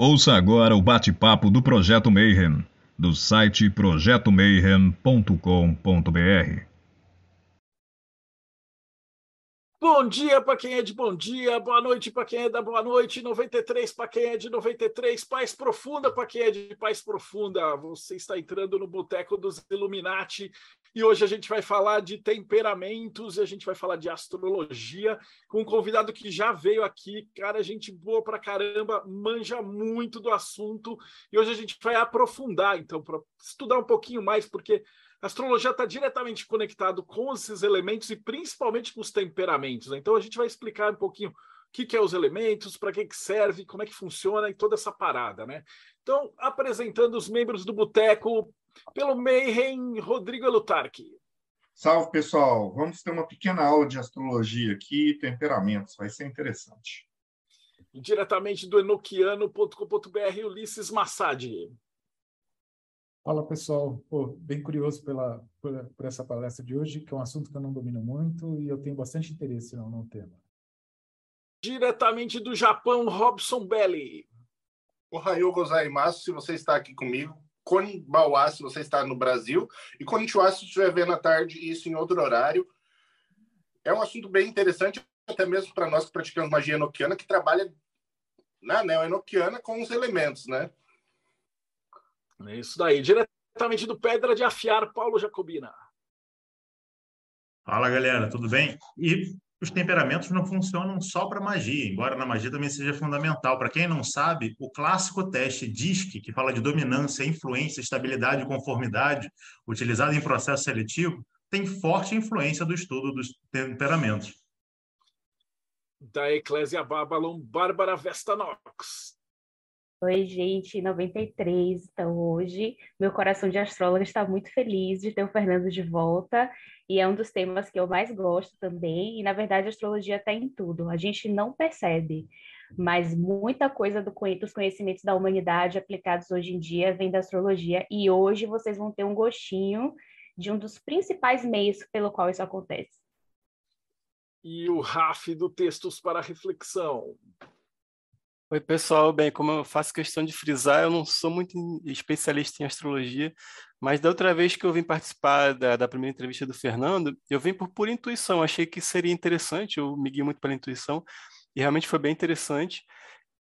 Ouça agora o bate-papo do Projeto Mayhem, do site projetomayhem.com.br. Bom dia para quem é de bom dia, boa noite para quem é da boa noite, 93 para quem é de 93, paz profunda para quem é de paz profunda. Você está entrando no Boteco dos Illuminati e hoje a gente vai falar de temperamentos e a gente vai falar de astrologia com um convidado que já veio aqui, cara, gente boa para caramba, manja muito do assunto e hoje a gente vai aprofundar, então, para estudar um pouquinho mais, porque a astrologia está diretamente conectado com esses elementos e principalmente com os temperamentos. Né? Então a gente vai explicar um pouquinho o que, que é os elementos, para que, que serve, como é que funciona e toda essa parada, né? Então, apresentando os membros do Boteco, pelo Mayhem, Rodrigo Elutarque. Salve, pessoal! Vamos ter uma pequena aula de astrologia aqui, temperamentos, vai ser interessante. E diretamente do enoquiano.com.br, Ulisses Massad. Fala pessoal, Pô, bem curioso pela, por, por, essa palestra de hoje, que é um assunto que eu não domino muito e eu tenho bastante interesse no, no tema. Diretamente do Japão, Robson Belli. Ohayou gozaimasu, se você está aqui comigo. Konnibawa, se você está no Brasil. E Konnichiwa, se estiver vendo à tarde, isso em outro horário. É um assunto bem interessante, até mesmo para nós que praticamos magia enoquiana, que trabalha na neo-enoquiana com os elementos, né? É isso daí. Diretamente do Pedra de Afiar, Paulo Jacobina. Fala, galera, tudo bem? E os temperamentos não funcionam só para magia, embora na magia também seja fundamental. Para quem não sabe, o clássico teste DISC, que fala de dominância, influência, estabilidade e conformidade, utilizado em processo seletivo, tem forte influência do estudo dos temperamentos. Da Eclésia Babylon, Bárbara Vestanox. Oi, gente, 93. Então, hoje, meu coração de astróloga está muito feliz de ter o Fernando de volta, e é um dos temas que eu mais gosto também. E, na verdade, a astrologia está em tudo, a gente não percebe, mas muita coisa do, dos conhecimentos da humanidade aplicados hoje em dia vem da astrologia, e hoje vocês vão ter um gostinho de um dos principais meios pelo qual isso acontece. E o RAF do Textos para Reflexão. Oi, pessoal. Bem, como eu faço questão de frisar, eu não sou muito especialista em astrologia, mas da outra vez que eu vim participar da, da primeira entrevista do Fernando, eu vim por pura intuição. Achei que seria interessante, eu me guiei muito pela intuição, e realmente foi bem interessante.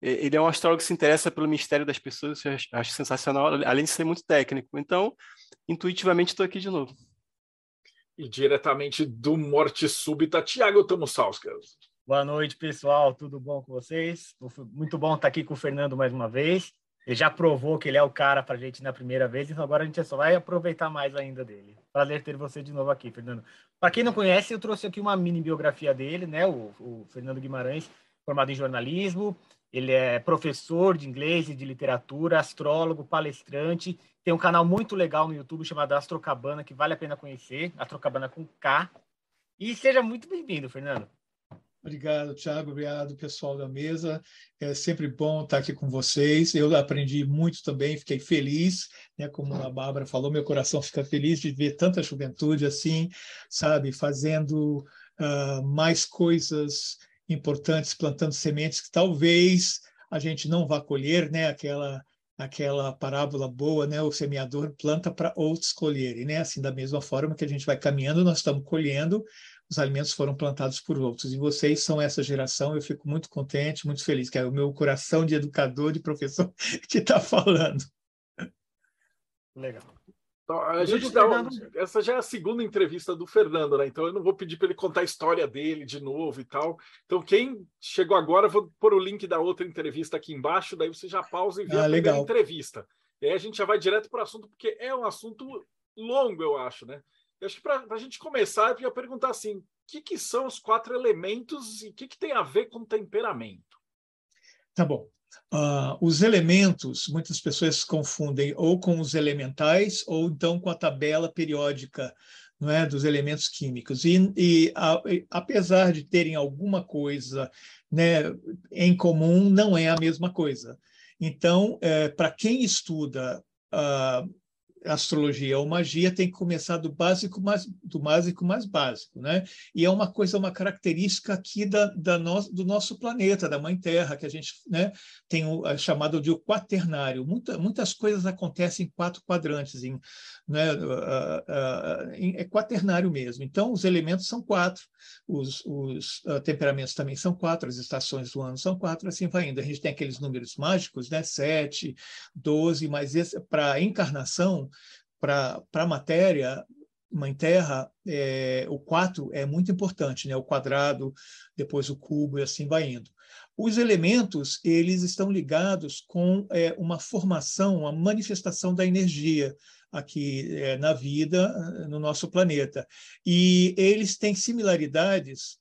Ele é um astrólogo que se interessa pelo mistério das pessoas, eu acho sensacional, além de ser muito técnico. Então, intuitivamente, estou aqui de novo. E diretamente do Morte Súbita, Tiago Tomussauskas. Boa noite, pessoal. Tudo bom com vocês? Muito bom estar aqui com o Fernando mais uma vez. Ele já provou que ele é o cara para a gente na primeira vez, então agora a gente só vai aproveitar mais ainda dele. Prazer ter você de novo aqui, Fernando. Para quem não conhece, eu trouxe aqui uma mini biografia dele, né? O, o, Fernando Guimarães, formado em jornalismo. Ele é professor de inglês e de literatura, astrólogo, palestrante. Tem um canal muito legal no YouTube chamado Astrocabana, que vale a pena conhecer. Astrocabana com K. E seja muito bem-vindo, Fernando. Obrigado, Thiago. Obrigado, pessoal da mesa. É sempre bom estar aqui com vocês. Eu aprendi muito também, fiquei feliz, né? Como a Bárbara falou, meu coração fica feliz de ver tanta juventude assim, sabe, fazendo uh, mais coisas importantes, plantando sementes que talvez a gente não vá colher, né? Aquela aquela parábola boa, né? O semeador planta para outros colherem, né? Assim, da mesma forma que a gente vai caminhando, nós estamos colhendo os alimentos foram plantados por outros. E vocês são essa geração, eu fico muito contente, muito feliz, que é o meu coração de educador, de professor que está falando. Legal. Então, a gente dá, essa já é a segunda entrevista do Fernando, né? Então eu não vou pedir para ele contar a história dele de novo e tal. Então quem chegou agora, vou pôr o link da outra entrevista aqui embaixo, daí você já pausa e vê ah, a primeira entrevista. E aí a gente já vai direto para o assunto, porque é um assunto longo, eu acho, né? Eu acho que para a gente começar, eu ia perguntar assim: o que, que são os quatro elementos e o que, que tem a ver com temperamento? Tá bom. Uh, os elementos, muitas pessoas confundem ou com os elementais ou então com a tabela periódica não é, dos elementos químicos. E, e a, apesar de terem alguma coisa né, em comum, não é a mesma coisa. Então, é, para quem estuda uh, astrologia ou magia tem que começar do básico mais do básico mais básico, né? E é uma coisa, uma característica aqui da, da no, do nosso planeta, da Mãe Terra, que a gente né, tem o é chamado de o quaternário. Muita, muitas coisas acontecem em quatro quadrantes, em, né, em, é quaternário mesmo. Então, os elementos são quatro, os, os uh, temperamentos também são quatro, as estações do ano são quatro, assim vai indo. A gente tem aqueles números mágicos, né? Sete, doze, mas para encarnação para a matéria, Mãe Terra, é, o 4 é muito importante, né? o quadrado, depois o cubo e assim vai indo. Os elementos, eles estão ligados com é, uma formação, uma manifestação da energia aqui é, na vida, no nosso planeta. E eles têm similaridades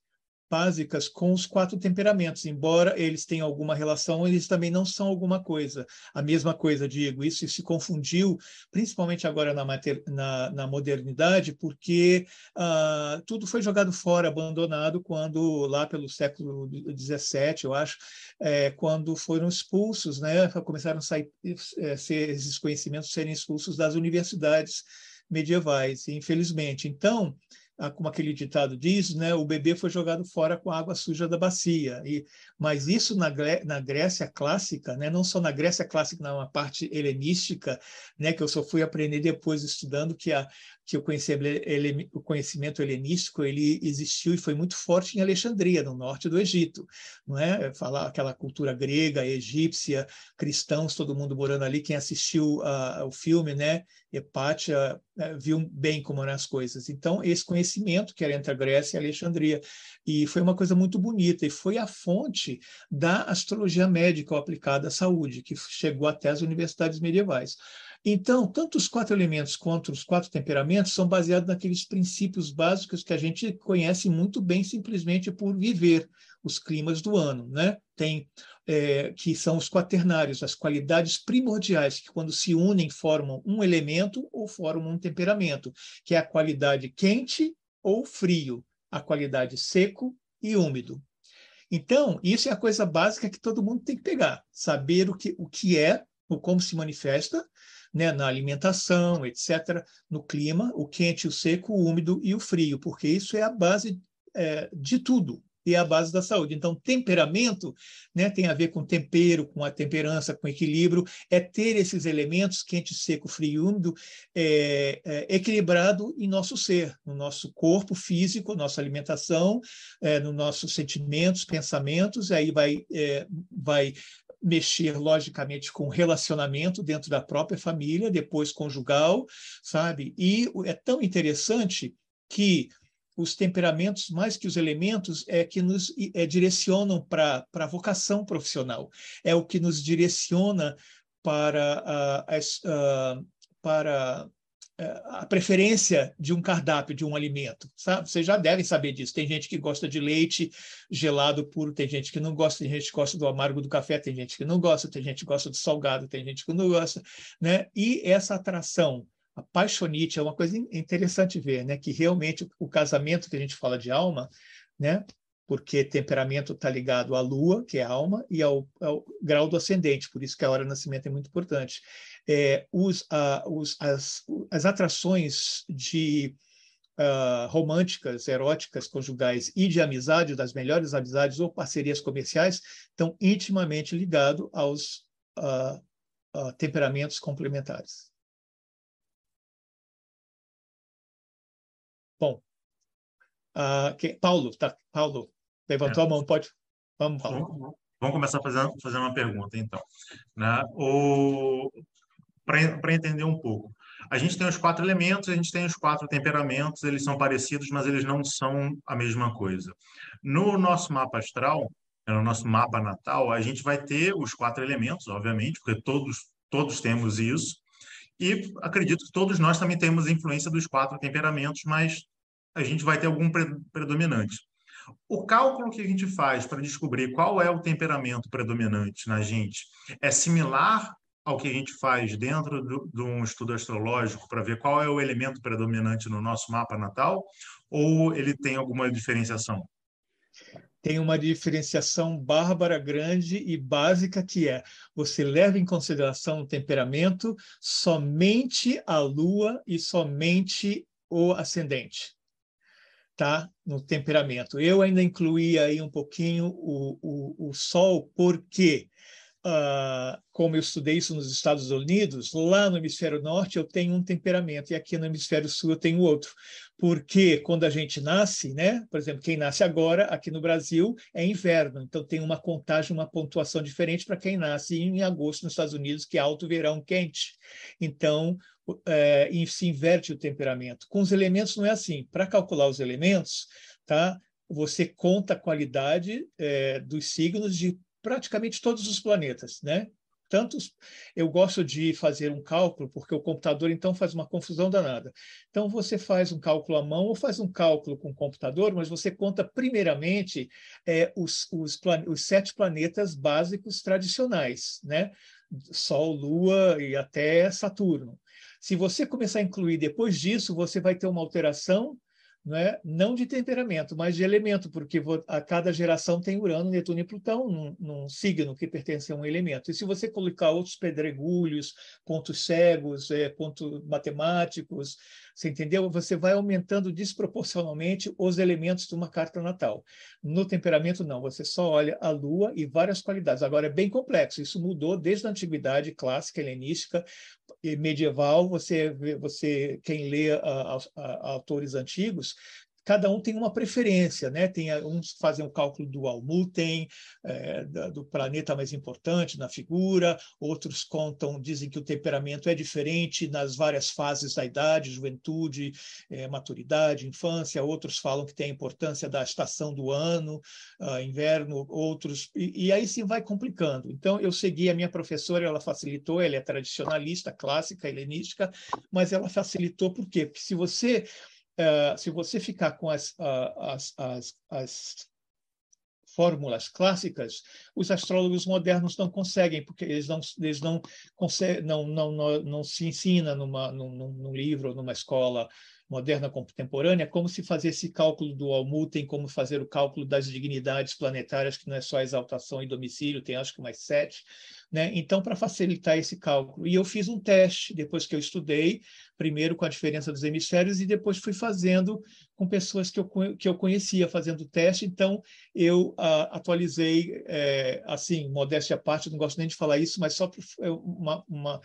básicas com os quatro temperamentos. Embora eles tenham alguma relação, eles também não são alguma coisa. A mesma coisa, digo, isso se confundiu, principalmente agora na, mater, na, na modernidade, porque uh, tudo foi jogado fora, abandonado, quando lá pelo século XVII, eu acho, é, quando foram expulsos, né, começaram a sair, é, ser, esses conhecimentos serem expulsos das universidades medievais, infelizmente. Então, ah, como aquele ditado diz, né, o bebê foi jogado fora com a água suja da bacia. E, mas isso na, na Grécia clássica, né, não só na Grécia clássica, na parte helenística, né, que eu só fui aprender depois estudando que a, que o conhecimento, helenístico ele existiu e foi muito forte em Alexandria, no norte do Egito, não é? Falar aquela cultura grega, egípcia, cristãos, todo mundo morando ali. Quem assistiu uh, o filme, né, Hepátia, uh, viu bem como eram as coisas. Então, esse conhecimento que era entre a Grécia e Alexandria, e foi uma coisa muito bonita e foi a fonte da astrologia médica aplicada à saúde, que chegou até as universidades medievais. Então, tanto os quatro elementos quanto os quatro temperamentos são baseados naqueles princípios básicos que a gente conhece muito bem simplesmente por viver os climas do ano, né? Tem é, que são os quaternários, as qualidades primordiais que quando se unem formam um elemento ou formam um temperamento, que é a qualidade quente ou frio, a qualidade seco e úmido. Então, isso é a coisa básica que todo mundo tem que pegar, saber o que, o que é, o como se manifesta, né, na alimentação, etc., no clima, o quente, o seco, o úmido e o frio, porque isso é a base é, de tudo e é a base da saúde. Então, temperamento né, tem a ver com tempero, com a temperança, com equilíbrio, é ter esses elementos, quente, seco, frio e úmido, é, é, equilibrado em nosso ser, no nosso corpo físico, nossa alimentação, é, nos nossos sentimentos, pensamentos, aí vai, é, vai mexer logicamente com relacionamento dentro da própria família, depois conjugal, sabe? E é tão interessante que os temperamentos, mais que os elementos, é que nos é, direcionam para a vocação profissional, é o que nos direciona para, uh, uh, para é, a preferência de um cardápio, de um alimento. Sabe? Vocês já devem saber disso. Tem gente que gosta de leite gelado puro, tem gente que não gosta, tem gente que gosta do amargo do café, tem gente que não gosta, tem gente que gosta do salgado, tem gente que não gosta. Né? E essa atração, a paixonite, é uma coisa interessante ver, né? que realmente o casamento que a gente fala de alma, né? Porque temperamento está ligado à lua, que é a alma, e ao, ao, grau do ascendente, por isso que a hora do nascimento é muito importante. É, os, os, as, as atrações de uh, românticas, eróticas, conjugais e de amizade, das melhores amizades ou parcerias comerciais, estão intimamente ligados aos uh, uh, temperamentos complementares. Bom, que, Paulo, tá, Paulo, levantou é. a mão, pode. Vamos, Paulo. Vamos começar fazendo, fazendo uma pergunta, então. Né? O, para entender um pouco. A gente tem os quatro elementos, a gente tem os quatro temperamentos, eles são parecidos, mas eles não são a mesma coisa. No nosso mapa astral, no nosso mapa natal, a gente vai ter os quatro elementos, obviamente, porque todos, todos temos isso, e acredito que todos nós também temos influência dos quatro temperamentos, mas a gente vai ter algum predominante. O cálculo que a gente faz para descobrir qual é o temperamento predominante na gente é similar ao que a gente faz dentro de um estudo astrológico para ver qual é o elemento predominante no nosso mapa natal, ou ele tem alguma diferenciação? tem uma diferenciação bárbara, grande e básica, que é você leva em consideração o temperamento somente a lua e somente o ascendente, tá? No temperamento. Eu ainda incluí aí um pouquinho o, o, o sol, porque Uh, como eu estudei isso nos Estados Unidos, lá no hemisfério norte eu tenho um temperamento e aqui no hemisfério sul eu tenho outro. Porque quando a gente nasce, né, por exemplo, quem nasce agora aqui no Brasil é inverno, então tem uma contagem, uma pontuação diferente para quem nasce em agosto nos Estados Unidos, que é alto verão quente. Então, é, se inverte o temperamento. Com os elementos não é assim. Para calcular os elementos, tá? Você conta a qualidade é, dos signos de praticamente todos os planetas, né? Tantos, eu gosto de fazer um cálculo, porque o computador então faz uma confusão danada. Então você faz um cálculo à mão ou faz um cálculo com o computador, mas você conta primeiramente é, os, os, os sete planetas básicos tradicionais, né? Sol, Lua e até Saturno. Se você começar a incluir depois disso, você vai ter uma alteração não, é? não de temperamento, mas de elemento, porque a cada geração tem Urano, Netuno e Plutão num, num, signo que pertence a um elemento. E se você colocar outros pedregulhos, pontos cegos, é, pontos matemáticos, você entendeu? Você vai aumentando desproporcionalmente os elementos de uma carta natal. No temperamento, não, você só olha a Lua e várias qualidades. Agora, é bem complexo, isso mudou desde a antiguidade clássica, helenística, medieval, você, você quem lê autores antigos, cada um tem uma preferência, né? Tem uns fazem o cálculo do Almuten, é, do planeta mais importante na figura, outros contam, dizem que o temperamento é diferente nas várias fases da idade, juventude, é, maturidade, infância. Outros falam que tem a importância da estação do ano, uh, inverno. Outros e, e aí se vai complicando. Então eu segui a minha professora, ela facilitou, ela é tradicionalista, clássica, helenística, mas ela facilitou por quê? Porque se você uh, se você ficar com as, uh, as, as, as fórmulas clássicas, os astrólogos modernos não conseguem, porque eles não, eles não, não, não, não, não se ensina numa, num, num livro, numa escola moderna contemporânea, como se fazer esse cálculo do Almuten, como fazer o cálculo das dignidades planetárias, que não é só exaltação e domicílio, tem acho que mais sete. Né? Então, para facilitar esse cálculo. E eu fiz um teste, depois que eu estudei, primeiro com a diferença dos hemisférios, e depois fui fazendo com pessoas que eu, que eu conhecia, fazendo o teste. Então, eu a, atualizei, é, assim, modéstia à parte, não gosto nem de falar isso, mas só uma, uma,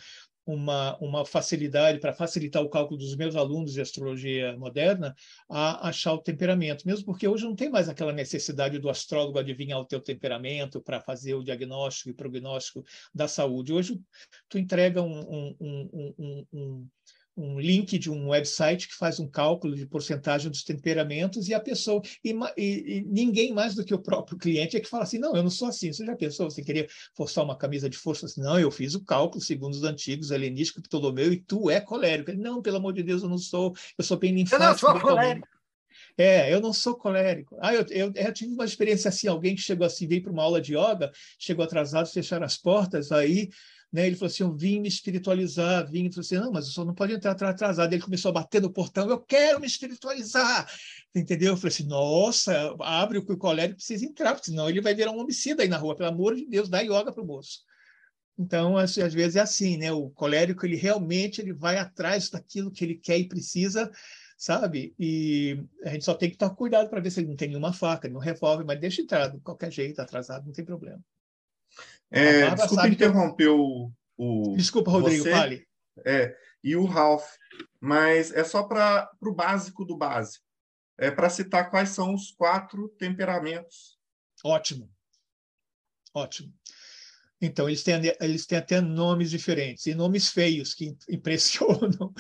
uma, uma facilidade para facilitar o cálculo dos meus alunos de astrologia moderna a achar o temperamento, mesmo porque hoje não tem mais aquela necessidade do astrólogo adivinhar o teu temperamento para fazer o diagnóstico e prognóstico da saúde. Hoje tu entrega um, um, um, um um link de um website que faz um cálculo de porcentagem dos temperamentos e a pessoa e, e, e, ninguém mais do que o próprio cliente é que fala assim não eu não sou assim. Você já pensou você queria forçar uma camisa de força assim, não eu fiz o cálculo segundo os antigos helenísticos Ptolomeu e tu é colérico. Ele, não pelo amor de Deus eu não sou eu sou bem linfático eu não sou colérico. É, eu não sou colérico. Ah, eu, eu, eu, tive uma experiência assim, alguém que chegou assim, veio para uma aula de yoga, chegou atrasado, fecharam as portas, aí né? Ele falou assim: Eu vim me espiritualizar. Vim e falou assim: Não, mas o senhor não pode entrar atrasado. Ele começou a bater no portão: Eu quero me espiritualizar. Entendeu? Eu falei assim: Nossa, abre o que o colérico precisa entrar, porque senão ele vai virar um homicida aí na rua. Pelo amor de Deus, dá yoga para o moço. Então, às, às vezes é assim, né? O colérico, ele realmente ele vai atrás daquilo que ele quer e precisa, sabe? E a gente só tem que tomar cuidado para ver se ele não tem nenhuma faca, nenhum revólver, mas deixa entrar de qualquer jeito, atrasado, não tem problema. É, desculpa interromper o, o. Desculpa, Rodrigo, você, fale. É, e o Ralph, mas é só para o básico do básico. É para citar quais são os quatro temperamentos. Ótimo. Ótimo. Então, eles têm, eles têm até nomes diferentes, e nomes feios que impressionam.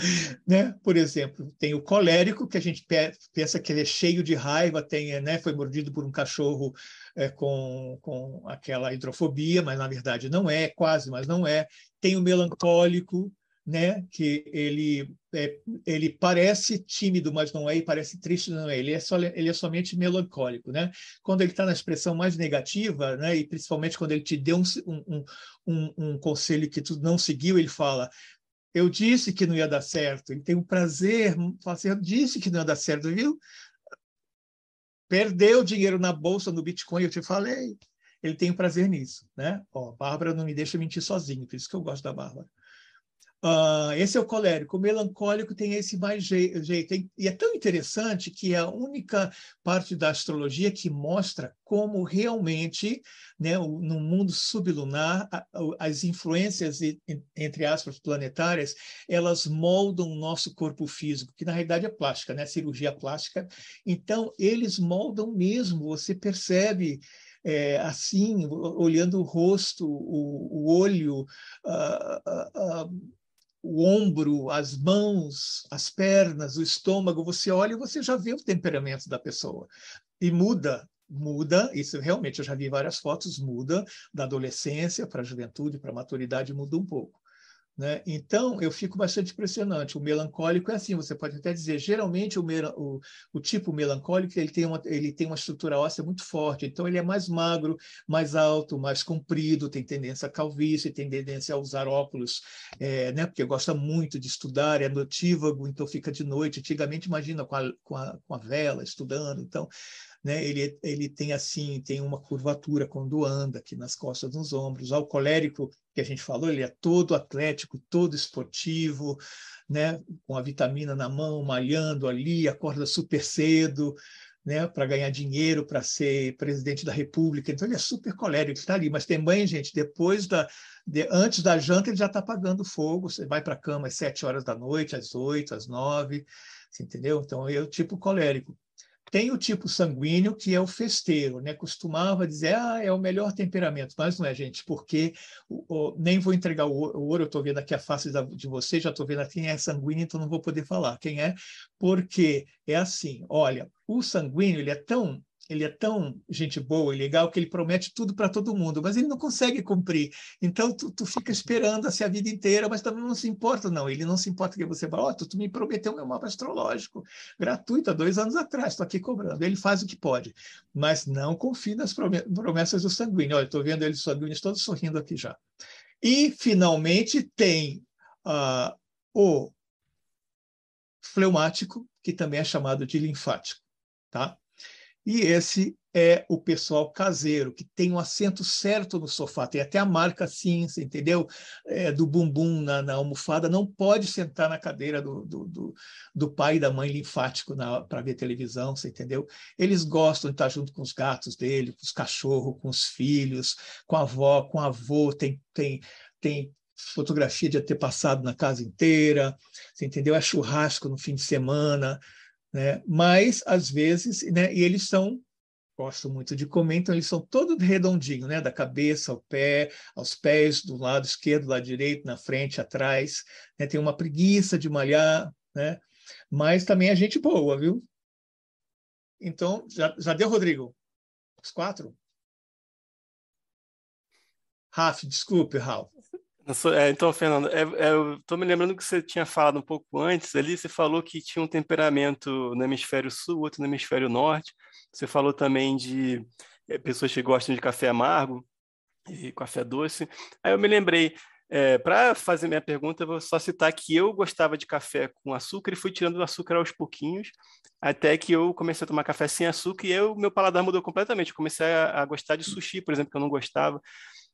Né? Por exemplo, tem o colérico, que a gente pensa que ele é cheio de raiva, tem, né, foi mordido por um cachorro é, com, com aquela hidrofobia, mas na verdade não é, quase, mas não é. Tem o melancólico, né? que ele, é, ele parece tímido, mas não é, e parece triste, não é. Ele é, só, ele é somente melancólico. Né? Quando ele está na expressão mais negativa, né? e principalmente quando ele te deu um, um, um, um conselho que tu não seguiu, ele fala eu disse que não ia dar certo. Ele tem o prazer, fala assim, eu disse que não ia dar certo, viu? perdeu dinheiro na bolsa, no Bitcoin, eu te falei. Ele tem prazer nisso, né? Ó, Bárbara não me deixa mentir sozinho, por isso que eu gosto da Bárbara. Uh, esse é o colérico. O melancólico tem esse mais jeito. E é tão interessante que é a única parte da astrologia que mostra como realmente, né, no mundo sublunar, as influências, entre aspas, planetárias, elas moldam o nosso corpo físico, que na realidade é plástica, né? cirurgia plástica. Então, eles moldam mesmo, você percebe. É, assim, olhando o rosto, o, o olho, uh, uh, o ombro, as mãos, as pernas, o estômago, você olha e você já vê o temperamento da pessoa. E muda, muda, isso realmente eu já vi várias fotos, muda da adolescência para a juventude, para a maturidade, muda um pouco. Né? Então, eu fico bastante impressionante. O melancólico é assim, você pode até dizer, geralmente o, o, o, tipo melancólico ele tem, uma, ele tem uma estrutura óssea muito forte, então ele é mais magro, mais alto, mais comprido, tem tendência a calvície, tem tendência a usar óculos, é, né? porque gosta muito de estudar, é notívago, então fica de noite. Antigamente, imagina, com a, com a, com a vela, estudando. Então, né? Ele, ele tem assim, tem uma curvatura quando anda aqui nas costas, nos ombros. O colérico que a gente falou, ele é todo atlético, todo esportivo, né? Com a vitamina na mão, malhando ali, acorda super cedo, né, para ganhar dinheiro, para ser presidente da República. Então ele é super colérico, está ali. Mas também, gente, depois da, de, antes da janta ele já está apagando fogo. Você vai para a cama às sete horas da noite, às oito, às nove, entendeu? Então eu tipo colérico. Tem o tipo sanguíneo, que é o festeiro, né? Costumava dizer, ah, é o melhor temperamento, mas não é, gente, porque o, o, nem vou entregar o, o ouro, eu estou vendo aqui a face da, de vocês, já estou vendo quem é sanguíneo, então não vou poder falar quem é, porque é assim, olha, o sanguíneo, ele é tão ele é tão gente boa e legal que ele promete tudo para todo mundo, mas ele não consegue cumprir. Então, tu, tu fica esperando assim a vida inteira, mas também não se importa, não. Ele não se importa que você fala, ó, oh, tu, tu, me prometeu meu mapa astrológico gratuito há dois anos atrás, estou aqui cobrando. Ele faz o que pode, mas não confie nas promessas do sanguíneo. Olha, estou vendo eles sanguíneos todos sorrindo aqui já. E, finalmente, tem uh, o fleumático, que também é chamado de linfático, tá? E esse é o pessoal caseiro, que tem um assento certo no sofá, tem até a marca você entendeu? É, do bumbum na, na, almofada, não pode sentar na cadeira do, do, do, do pai e da mãe linfático para ver televisão, você entendeu? Eles gostam de estar junto com os gatos dele, com os cachorros, com os filhos, com a avó, com o avô, tem, tem, tem fotografia de ter passado na casa inteira, você entendeu? É churrasco no fim de semana, né? Mas, às vezes, né? e eles são, gosto muito de comer, então eles são todos redondinhos, né? da cabeça ao pé, aos pés, do lado esquerdo, do lado direito, na frente, atrás. Né? Tem uma preguiça de malhar, né? mas também é gente boa, viu? Então, já, já deu, Rodrigo? Os quatro? Raf, desculpe, Ralf. É, então, Fernando, é, é, eu estou me lembrando que você tinha falado um pouco antes ali, você falou que tinha um temperamento no hemisfério sul, outro no hemisfério norte. Você falou também de é, pessoas que gostam de café amargo e café doce. Aí eu me lembrei, é, para fazer minha pergunta, eu vou só citar que eu gostava de café com açúcar e fui tirando o açúcar aos pouquinhos, até que eu comecei a tomar café sem açúcar e eu, meu paladar mudou completamente. Eu comecei a, a gostar de sushi, por exemplo, que eu não gostava.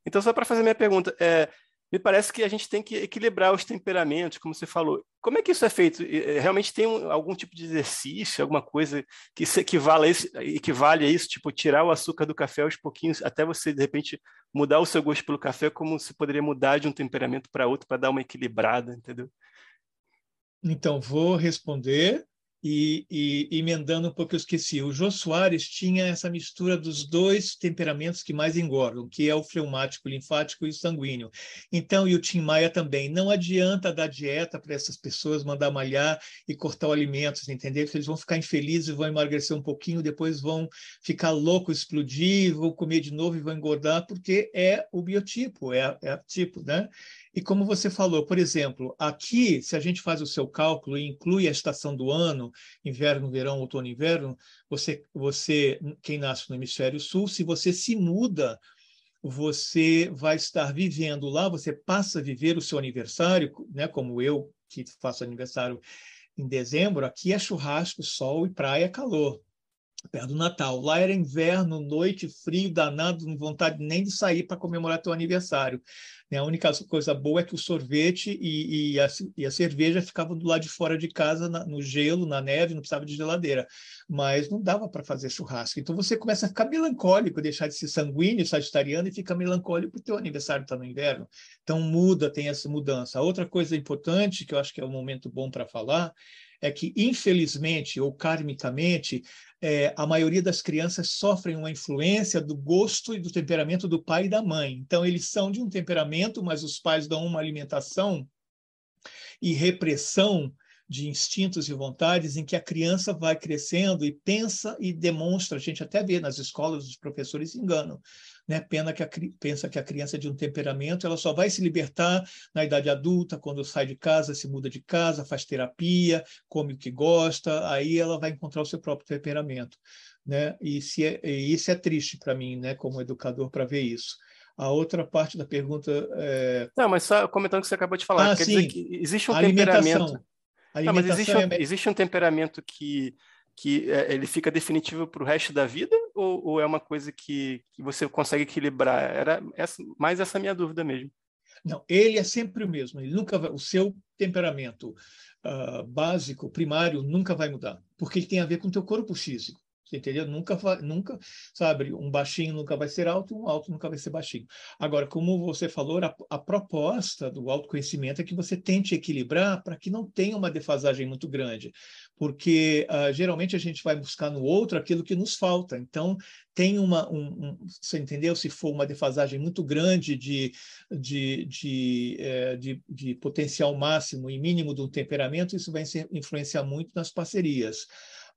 Então, só para fazer minha pergunta, é, me parece que a gente tem que equilibrar os temperamentos, como você falou. Como é que isso é feito? Eh, realmente tem um, algum tipo de exercício, alguma coisa que se equivale a, isso, equivale a isso, tipo tirar o açúcar do café aos pouquinhos, até você, de repente, mudar o seu gosto pelo café, como se poderia mudar de um temperamento para outro para dar uma equilibrada, entendeu? Então, vou responder e, e, emendando um pouco, eu esqueci. O Jô Soares tinha essa mistura dos dois temperamentos que mais engordam, que é o fleumático, linfático e o sanguíneo. Então, e o Tim Maia também. Não adianta dar dieta para essas pessoas, mandar malhar e cortar o alimento, entendeu? Eles vão ficar infelizes, vão emagrecer um pouquinho, depois vão ficar loucos, explodir, vão comer de novo e vão engordar, porque é o biotipo, é, é o tipo, né? E como você falou, por exemplo, aqui, se a gente faz o seu cálculo e inclui a estação do ano, inverno, verão, outono, inverno, você, você, quem nasce no hemisfério sul, se você se muda, você vai estar vivendo lá, você passa a viver o seu aniversário, né, como eu, que faço aniversário em dezembro, aqui é churrasco, sol e praia, calor. perto do Natal. Lá era inverno, noite, frio, danado, não vontade nem de sair para comemorar teu aniversário. Né? A única coisa boa é que o sorvete e, e, a, e a, cerveja ficavam do lado de fora de casa, na, no gelo, na neve, não precisava de geladeira. Mas não dava para fazer churrasco. Então você começa a ficar melancólico, deixar de ser sanguíneo, sagitariano, e fica melancólico porque o teu aniversário está no inverno. Então muda, tem essa mudança. Outra coisa importante, que eu acho que é um momento bom para falar, é que, infelizmente ou karmicamente, é, a maioria das crianças sofrem uma influência do gosto e do temperamento do pai e da mãe. Então, eles são de um temperamento, mas os pais dão uma alimentação e repressão de instintos e vontades em que a criança vai crescendo e pensa e demonstra. A gente até vê nas escolas, os professores enganam né? Pena que a, pensa que a criança é de um temperamento, ela só vai se libertar na idade adulta, quando sai de casa, se muda de casa, faz terapia, come o que gosta, aí ela vai encontrar o seu próprio temperamento, né? E, se é, e isso é triste para mim, né? Como educador, para ver isso. A outra parte da pergunta é... Não, mas só comentando o que você acabou de falar, ah, quer sim. dizer que existe um temperamento. Não, mas existe um, é... existe um temperamento que que é, ele fica definitivo para o resto da vida ou, ou, é uma coisa que, que você consegue equilibrar? Era essa, mais essa minha dúvida mesmo. Não, ele é sempre o mesmo. Ele nunca vai, o seu temperamento uh, básico, primário, nunca vai mudar, porque ele tem a ver com o teu corpo físico. Você entendeu? Nunca, nunca, sabe, um baixinho nunca vai ser alto, um alto nunca vai ser baixinho. Agora, como você falou, a, a proposta do autoconhecimento é que você tente equilibrar para que não tenha uma defasagem muito grande, porque uh, geralmente a gente vai buscar no outro aquilo que nos falta. Então, tem uma, um, um, você entendeu? Se for uma defasagem muito grande de, de, de, é, de, de potencial máximo e mínimo do temperamento, isso vai influenciar muito nas parcerias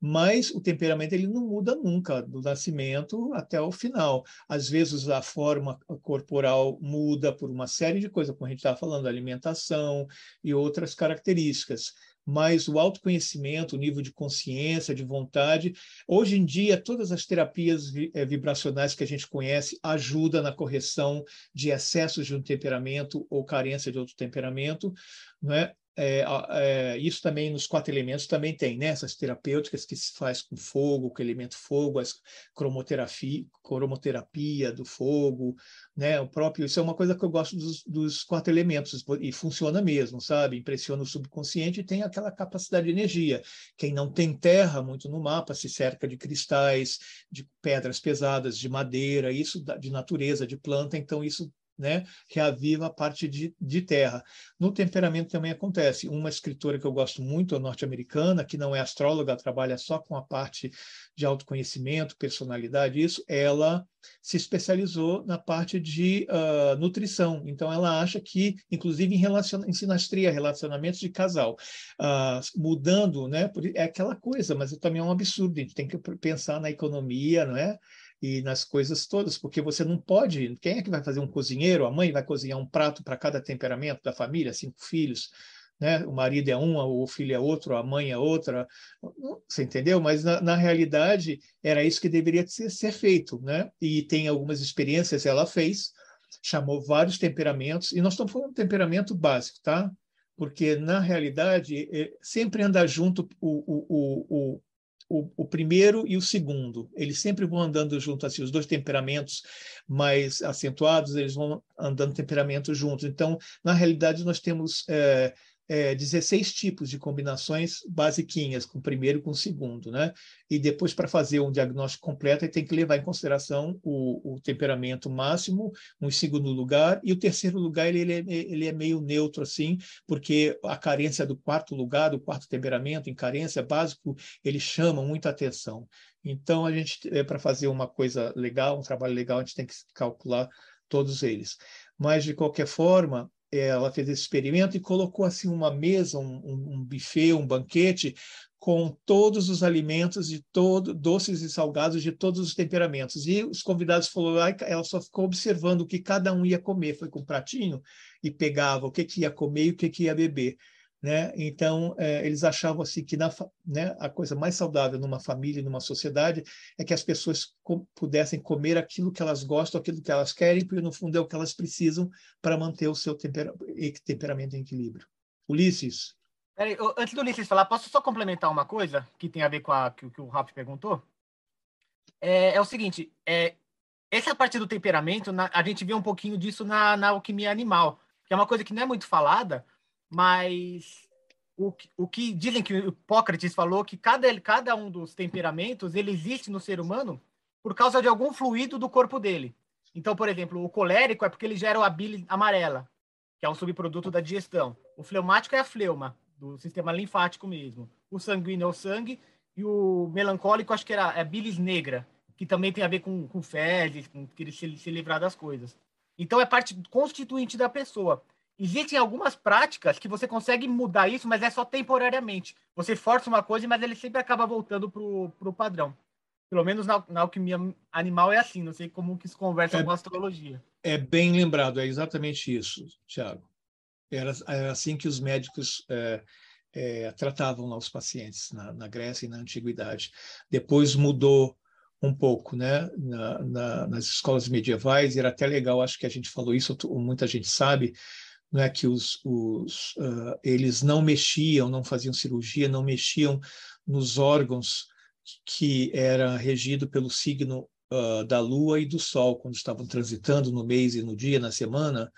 mas o temperamento ele não muda nunca, do nascimento até o final. Às vezes a forma corporal muda por uma série de coisas, como a gente estava falando, alimentação e outras características mas o autoconhecimento, o nível de consciência, de vontade. Hoje em dia, todas as terapias eh, vibracionais que a gente conhece ajudam na correção de excessos de um temperamento ou carência de outro temperamento, não é? É, é, isso também nos quatro elementos também tem, né? Essas terapêuticas que se faz com fogo, com elemento fogo, as cromoterapia, cromoterapia do fogo, né? O próprio, isso é uma coisa que eu gosto dos, dos quatro elementos e funciona mesmo, sabe? Impressiona o subconsciente e tem aquela capacidade de energia. Quem não tem terra muito no mapa se cerca de cristais, de pedras pesadas, de madeira, isso de natureza, de planta, então isso né, reaviva a parte de, de terra. No temperamento também acontece. Uma escritora que eu gosto muito, norte-americana, que não é astróloga, trabalha só com a parte de autoconhecimento, personalidade, isso, ela se especializou na parte de uh, nutrição. Então, ela acha que, inclusive em, relacion... em sinastria, relacionamentos de casal, uh, mudando, né, é aquela coisa, mas também é um absurdo, a gente tem que pensar na economia, não é? E nas coisas todas, porque você não pode. Quem é que vai fazer um cozinheiro? A mãe vai cozinhar um prato para cada temperamento da família, cinco filhos. Né? O marido é um, o filho é outro, a mãe é outra, você entendeu? Mas na, na realidade era isso que deveria ser, ser, feito, né? E tem algumas experiências ela fez, chamou vários temperamentos e nós estamos falando de temperamento básico, tá? Porque na realidade é, sempre anda junto o, o, o, o, o, primeiro e o segundo. Eles sempre vão andando juntos, assim, os dois temperamentos mais acentuados, eles vão andando temperamentos juntos. Então, na realidade, nós temos é, é, 16 tipos de combinações basiquinhas, com o primeiro e com o segundo, né? E depois, para fazer um diagnóstico completo, ele tem que levar em consideração o, o temperamento máximo, um segundo lugar, e o terceiro lugar ele, ele, é, ele é meio neutro, assim, porque a carência do quarto lugar, do quarto temperamento, em carência básico, ele chama muita atenção. Então, a gente, é, para fazer uma coisa legal, um trabalho legal, a gente tem que calcular todos eles. Mas, de qualquer forma, ela fez esse experimento e colocou assim uma mesa, um, um buffet, um banquete com todos os alimentos de todo doces e salgados de todos os temperamentos. E os convidados falaram, ela só ficou observando o que cada um ia comer, foi com um pratinho e pegava o que, que ia comer e o que, que ia beber. Né? Então, é, eles achavam assim que na, né, a coisa mais saudável numa família, numa sociedade, é que as pessoas pudessem comer aquilo que elas gostam, aquilo que elas querem, porque no fundo é o que elas precisam para manter o seu tempera temperamento em equilíbrio. Ulisses. Peraí, antes do Ulisses falar, posso só complementar uma coisa que tem a ver com a que, que o Ralf perguntou? é, é o seguinte, é, essa parte do temperamento, na, a gente vê um pouquinho disso na, na alquimia animal, que é uma coisa que não é muito falada, mas o, o que dizem que Hipócrates falou que cada, cada um dos temperamentos ele existe no ser humano por causa de algum fluido do corpo dele. Então, por exemplo, o colérico é porque ele gera a bile amarela, que é um subproduto da digestão. O fleumático é a fleuma, do sistema linfático mesmo. O sanguíneo é o sangue e o melancólico acho que era é bilis negra, que também tem a ver com, com fezes, com querer se, se livrar das coisas. Então é parte constituinte da pessoa. Existem algumas práticas que você consegue mudar isso, mas é só temporariamente. Você força uma coisa, mas ele sempre acaba voltando para o padrão. Pelo menos na, na, alquimia animal é assim, não sei como que isso conversa é, com a astrologia. É bem lembrado, é exatamente isso, Tiago. Era, era, assim que os médicos é, é, tratavam lá os pacientes na, na, Grécia e na Antiguidade. Depois mudou um pouco, né? Na, na, nas escolas medievais, era até legal, acho que a gente falou isso, muita gente sabe, não é que os, os uh, eles não mexiam, não faziam cirurgia, não mexiam nos órgãos que era regido pelo signo uh, da Lua e do Sol, quando estavam transitando no mês e no dia, na semana,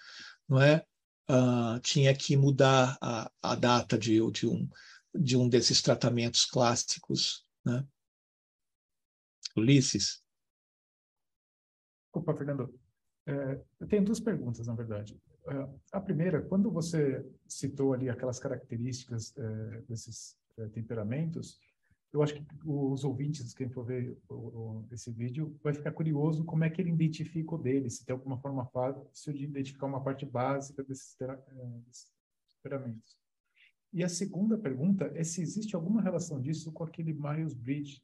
não é? Uh, tinha que mudar a, a data de, de, um, de um desses tratamentos clássicos, né? Ulisses? Opa, Fernando. É, eu tenho duas perguntas, na verdade. A primeira, quando você citou ali aquelas características é, desses é, temperamentos, eu acho que os ouvintes, quem for ver esse vídeo, vai ficar curioso como é que ele identifica o dele, se tem alguma forma fácil de identificar uma parte básica desses, temperamentos. E a segunda pergunta é se existe alguma relação disso com aquele Myers-Briggs,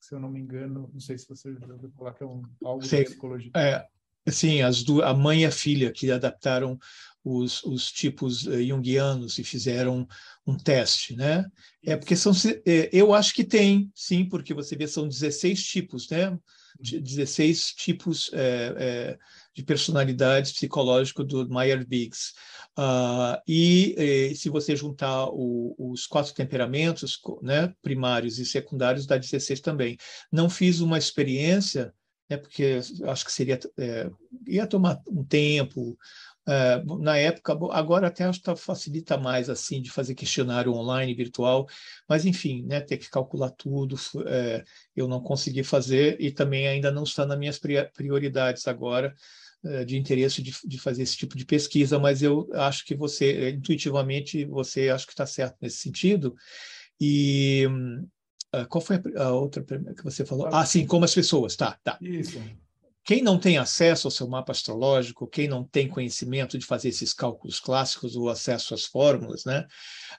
se eu não me engano, não sei se você já ouviu falar que é um, algo Sim, psicologia. É, sim, as du a mãe e a filha que adaptaram os, os tipos uh, junguianos e fizeram um teste, né? É porque são, é, eu acho que tem, sim, porque você vê são 16 tipos, né? 16 tipos é, é, de personalidades psicológico do Myers-Briggs. Uh, e, e, se você juntar o, os quatro temperamentos, né, primários e secundários, dá 16 também. Não fiz uma experiência, né, porque acho que seria é, ia tomar um tempo, Uh, na época, agora até acho que facilita mais assim de fazer questionário online, virtual, mas enfim, né, ter que calcular tudo, é, eu não consegui fazer e também ainda não está nas minhas prioridades agora é, de interesse de, de, fazer esse tipo de pesquisa, mas eu acho que você, intuitivamente, você acho que está certo nesse sentido. E uh, qual foi a, a outra que você falou? Ah, sim, como as pessoas, tá, tá. Isso. Quem não tem acesso ao seu mapa astrológico, quem não tem conhecimento de fazer esses cálculos clássicos ou acesso às fórmulas, né?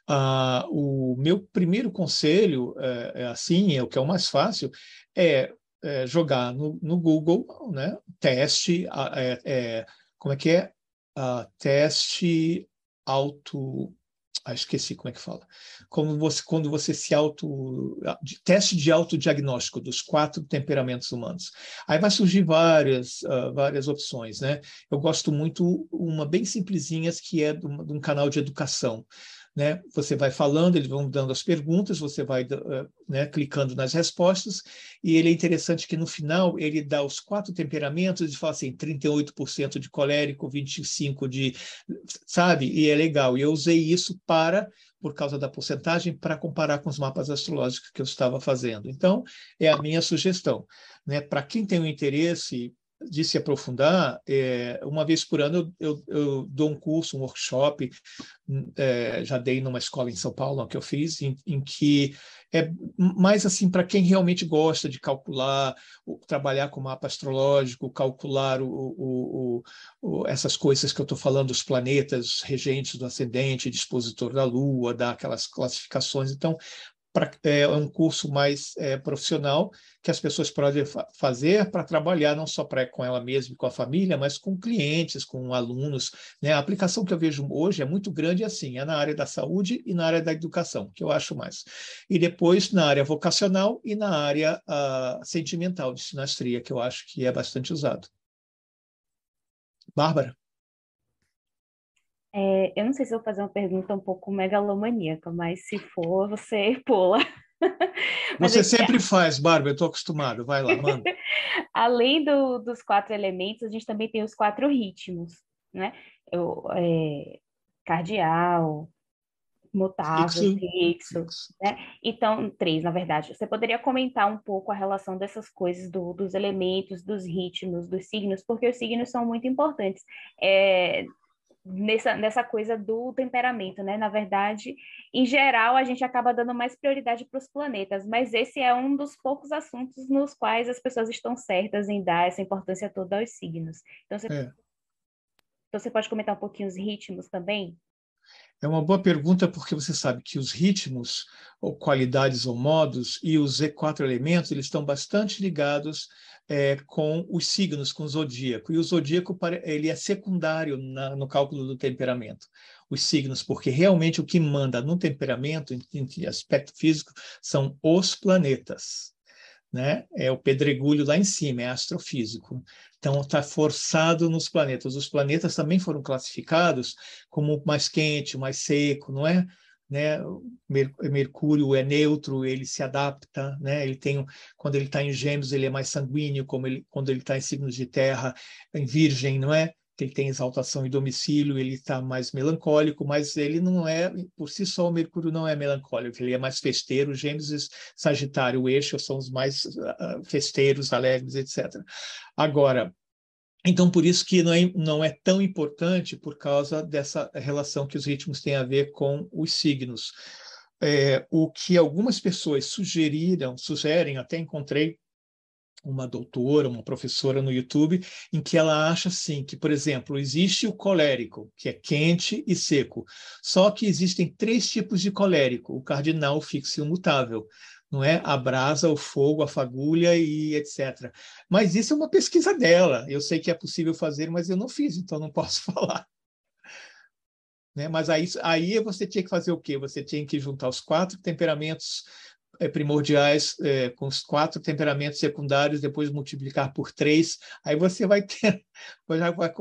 Ah, o meu primeiro conselho é, é, assim, é o que é o mais fácil, é, é jogar no, no, Google, né? Teste, é, é, como é que é? Ah, teste auto ah, esqueci como é que fala. Como você, quando você se auto. Teste de autodiagnóstico dos quatro temperamentos humanos. Aí vai surgir várias, uh, várias opções, né? Eu gosto muito, uma bem simplesinha, que é de um, de um canal de educação né? Você vai falando, eles vão dando as perguntas, você vai eh, né, clicando nas respostas, e ele é interessante que no final ele dá os quatro temperamentos e fala assim, 38% de colérico, 25% de, sabe? E é legal. E eu usei isso para, por causa da porcentagem, para comparar com os mapas astrológicos que eu estava fazendo. Então, é a minha sugestão. Né? Para quem tem um interesse, de se aprofundar, é, uma vez por ano eu, eu, eu, dou um curso, um workshop, é, já dei numa escola em São Paulo que eu fiz, em, em que é mais assim para quem realmente gosta de calcular, trabalhar com mapa astrológico, calcular o, o, o, essas coisas que eu estou falando, os planetas regentes do ascendente, dispositor da Lua, dar aquelas classificações. Então, é um curso mais é, profissional que as pessoas podem fa fazer para trabalhar não só pra, com ela mesma e com a família, mas com clientes, com alunos. Né? A aplicação que eu vejo hoje é muito grande assim, é na área da saúde e na área da educação, que eu acho mais. E depois na área vocacional e na área uh, sentimental de sinastria, que eu acho que é bastante usado. Bárbara? É, eu não sei se vou fazer uma pergunta um pouco megalomaníaca, mas se for, você pula. Você sempre faz, Bárbara, eu estou acostumado. Vai lá, manda. Além do, dos quatro elementos, a gente também tem os quatro ritmos, né? Eu, é, cardial, mutável, fixo, fixo, fixo. Né? Então, três, na verdade. Você poderia comentar um pouco a relação dessas coisas, do, dos elementos, dos ritmos, dos signos, porque os signos são muito importantes. É, nessa, nessa coisa do temperamento, né? Na verdade, em geral, a gente acaba dando mais prioridade para os planetas, mas esse é um dos poucos assuntos nos quais as pessoas estão certas em dar essa importância toda aos signos. Então, você, é. então, você pode comentar um pouquinho os ritmos também? É uma boa pergunta porque você sabe que os ritmos, ou qualidades ou modos, e os quatro elementos, eles estão bastante ligados é, com os signos, com o zodíaco. E o zodíaco ele é secundário na, no cálculo do temperamento. Os signos, porque realmente o que manda no temperamento, em, em aspecto físico, são os planetas. Né? É o pedregulho lá em cima, é astrofísico. Então, está forçado nos planetas. Os planetas também foram classificados como mais quente, mais seco, não é? Né? Mercúrio é neutro, ele se adapta, né? Ele tem, quando ele está em Gêmeos, ele é mais sanguíneo, como ele, quando ele está em signos de Terra, em Virgem, não é? Ele tem exaltação e domicílio, ele está mais melancólico, mas ele não é, por si só, o Mercúrio não é melancólico, ele é mais festeiro, Gêmeos e Sagitário, o eixo são os mais uh, festeiros, alegres, etc. Agora, então, por isso que não é, não é tão importante por causa dessa relação que os ritmos têm a ver com os signos. É, o que algumas pessoas sugeriram, sugerem, até encontrei uma doutora, uma professora no YouTube, em que ela acha assim que, por exemplo, existe o colérico, que é quente e seco. Só que existem três tipos de colérico: o cardinal, o fixo e o mutável. Não é a brasa, o fogo, a fagulha e etc. Mas isso é uma pesquisa dela. Eu sei que é possível fazer, mas eu não fiz, então não posso falar. Né? Mas aí, aí você tinha que fazer o quê? Você tinha que juntar os quatro temperamentos primordiais é, com os quatro temperamentos secundários, depois multiplicar por três, aí você vai ter, já vai,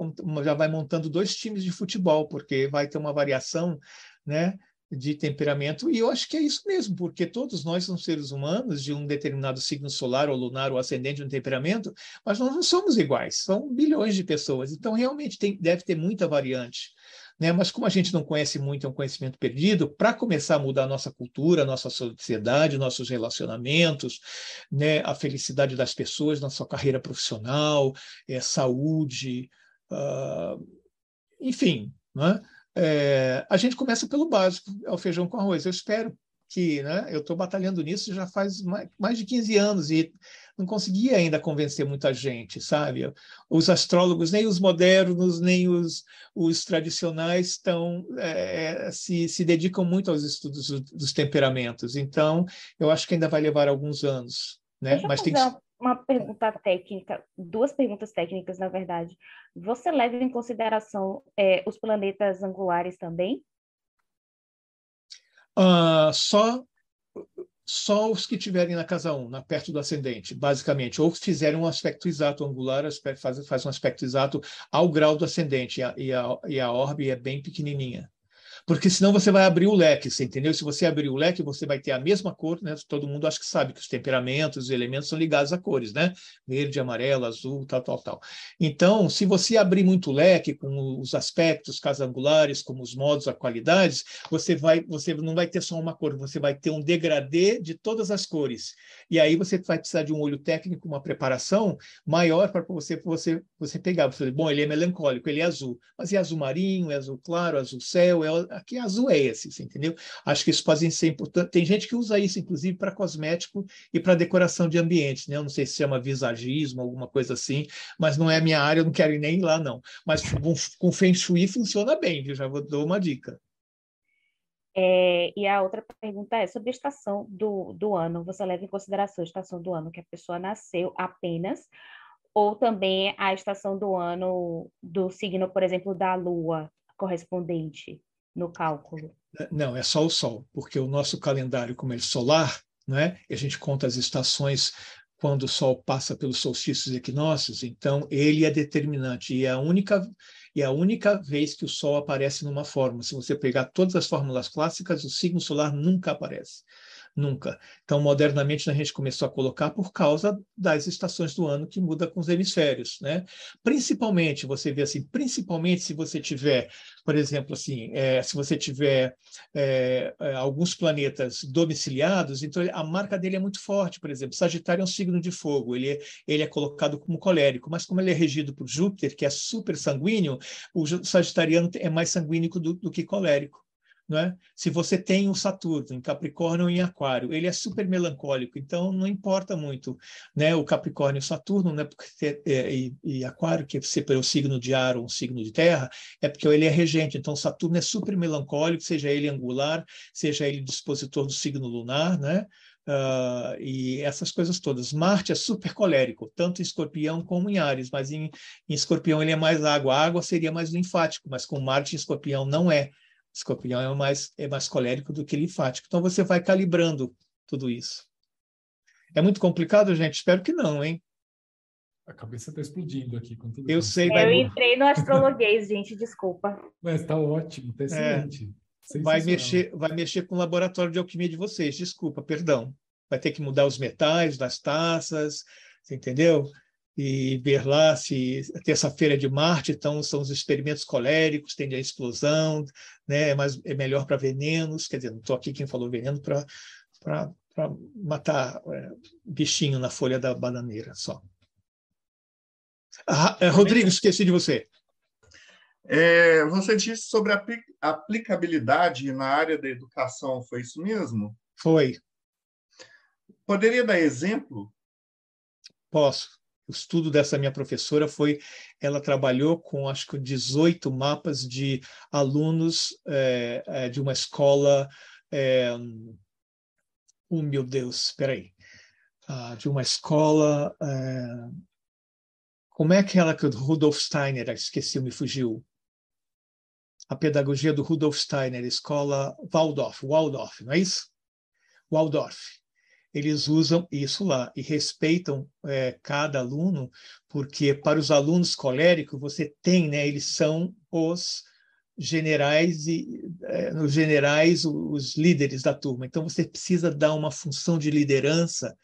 já vai montando dois times de futebol, porque vai ter uma variação, né? de temperamento, e eu acho que é isso mesmo, porque todos nós somos seres humanos de um determinado signo solar ou lunar ou ascendente de um temperamento, mas nós não somos iguais, são bilhões de pessoas, então realmente tem, deve ter muita variante. Né? Mas como a gente não conhece muito, é um conhecimento perdido, para começar a mudar a nossa cultura, a nossa sociedade, nossos relacionamentos, né? a felicidade das pessoas na sua carreira profissional, é, saúde, uh, enfim, né? É, a gente começa pelo básico, é o feijão com arroz. Eu espero que né, eu estou batalhando nisso já faz mais, mais de 15 anos e não consegui ainda convencer muita gente, sabe? Os astrólogos, nem os modernos, nem os, os tradicionais estão é, se, se dedicam muito aos estudos dos temperamentos. Então, eu acho que ainda vai levar alguns anos. Né? Mas tem que... uma pergunta técnica, duas perguntas técnicas, na verdade. Você leva em consideração é, os planetas angulares também? Uh, só só os que tiverem na casa 1, na perto do ascendente, basicamente, ou fizerem um aspecto exato angular, faz, faz um aspecto exato ao grau do ascendente, e a, e a, e a orbe é bem pequenininha porque senão você vai abrir o leque, você entendeu? Se você abrir o leque, você vai ter a mesma cor, né? Todo mundo acho que sabe que os temperamentos, os elementos são ligados a cores, né? Verde, amarelo, azul, tal, tal, tal. Então, se você abrir muito o leque com os aspectos casangulares, como os modos, as qualidades, você vai, você não vai ter só uma cor, você vai ter um degradê de todas as cores. E aí você vai precisar de um olho técnico, uma preparação maior para você, você, você pegar. Você, bom, ele é melancólico, ele é azul, mas é azul marinho, é azul claro, azul céu, é aqui azul é esse, entendeu? Acho que isso pode ser importante. Tem gente que usa isso, inclusive, para cosmético e para decoração de ambientes, né? Eu não sei se chama visagismo, alguma coisa assim, mas não é minha área, eu não quero ir nem lá, não. Mas com, com Feng Shui funciona bem, viu? Já vou dar uma dica. É, e a outra pergunta é sobre a estação do, do ano. Você leva em consideração a estação do ano que a pessoa nasceu apenas, ou também a estação do ano do signo, por exemplo, da lua correspondente? No cálculo? Não, é só o Sol, porque o nosso calendário, como é solar, né, a gente conta as estações quando o Sol passa pelos solstícios e equinócios, então ele é determinante e é a única e é a única vez que o Sol aparece numa fórmula. Se você pegar todas as fórmulas clássicas, o signo solar nunca aparece. Nunca. Então, modernamente, a gente começou a colocar por causa das estações do ano que muda com os hemisférios, né? Principalmente, você vê assim, principalmente se você tiver, por exemplo, assim, é, se você tiver é, é alguns planetas domiciliados, então a marca dele é muito forte, por exemplo, Sagitário é um signo de fogo, ele é, ele é colocado como colérico, mas como ele é regido por Júpiter, que é super sanguíneo, o sagitariano é mais sanguíneo do, do que colérico. É? Se você tem um Saturno em Capricórnio ou em Aquário, ele é super melancólico, então não importa muito, né? O Capricórnio e Saturno, né? Porque, é, e, e, Aquário, que é pelo signo de ar ou um signo de terra, é porque ele é regente. Então Saturno é super melancólico, seja ele angular, seja ele dispositor do signo lunar, né? Uh, e essas coisas todas. Marte é super colérico, tanto em escorpião como em Ares, mas em, em escorpião ele é mais água. A água seria mais linfático, mas com Marte em escorpião não é. Escorpião é mais, é mais colérico do que linfático. Então você vai calibrando tudo isso. É muito complicado, gente? Espero que não, hein? A cabeça está explodindo aqui com tudo Eu isso. sei. Eu entrei no astrologuês, gente, desculpa. Mas está ótimo, está excelente. É, vai mexer, vai mexer com o laboratório de alquimia de vocês, desculpa, perdão. Vai ter que mudar os metais das taças, você entendeu? E ver lá se terça-feira de Marte, então são os experimentos coléricos, tem a explosão, né? Mas é melhor para venenos, quer dizer, não estou aqui quem falou veneno para matar é, bichinho na folha da bananeira só. Ah, é, Rodrigo, esqueci de você. É, você disse sobre a aplicabilidade na área da educação, foi isso mesmo? Foi. Poderia dar exemplo? Posso o estudo dessa minha professora foi, ela trabalhou com acho que 18 mapas de alunos é, de uma escola, é, oh meu Deus, espera aí, ah, de uma escola, é, como é aquela que o Rudolf Steiner, esqueci, me fugiu, a pedagogia do Rudolf Steiner, escola Waldorf, Waldorf, não é isso? Waldorf eles usam isso lá e respeitam é, cada aluno, porque para os alunos coléricos você tem, né, eles são os generais e é, os generais os líderes da turma. Então você precisa dar uma função de liderança,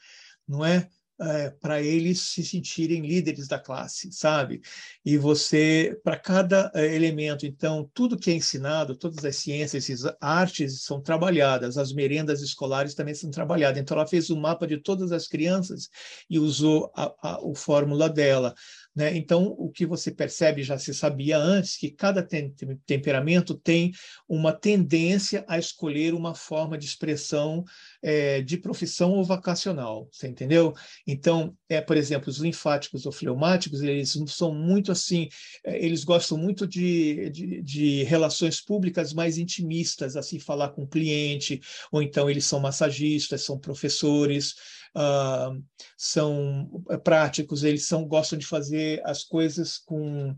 não é? É, para eles se sentirem líderes da classe, sabe? E você, para cada é, elemento, então, tudo que é ensinado, todas as ciências, as artes são trabalhadas, as merendas escolares também são trabalhadas. Então, ela fez um mapa de todas as crianças e usou a, a, a fórmula dela. Né? Então, o que você percebe, já se sabia antes, que cada tem, temperamento tem uma tendência a escolher uma forma de expressão é, de profissão ou vocacional, você entendeu? Então, é, por exemplo, os linfáticos ou fleumáticos, eles são muito assim, é, eles gostam muito de, de, de relações públicas mais intimistas, assim, falar com o cliente, ou então eles são massagistas, são professores, uh, são práticos, eles são, gostam de fazer as coisas com,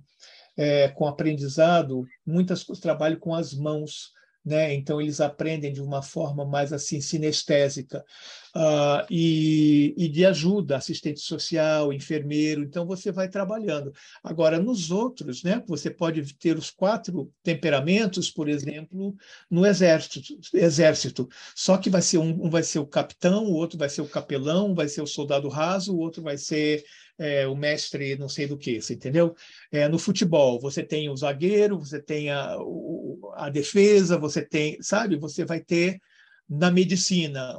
é, com aprendizado, muitas trabalham com as mãos, né? Então eles aprendem de uma forma mais assim sinestésica uh, e, e, de ajuda, assistente social, enfermeiro. Então você vai trabalhando. Agora nos outros, né? Você pode ter os quatro temperamentos, por exemplo, no exército. Exército. Só que vai ser um, um vai ser o capitão, o outro vai ser o capelão, vai ser o soldado raso, o outro vai ser é, o mestre não sei do que, você entendeu? É, no futebol, você tem o zagueiro, você tem a, o, a defesa, você tem, sabe? Você vai ter na medicina,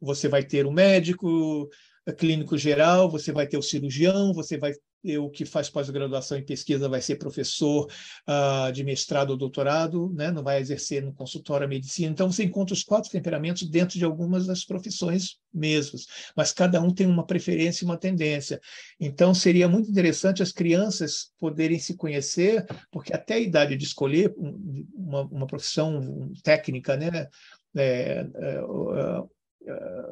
você vai ter o médico, clínico geral, você vai ter o cirurgião, você vai o que faz pós-graduação em pesquisa vai ser professor uh, de mestrado ou doutorado, né? não vai exercer no consultório a medicina. Então, você encontra os quatro temperamentos dentro de algumas das profissões mesmas, mas cada um tem uma preferência e uma tendência. Então, seria muito interessante as crianças poderem se conhecer, porque até a idade de escolher uma, uma profissão técnica, né? É, é, é,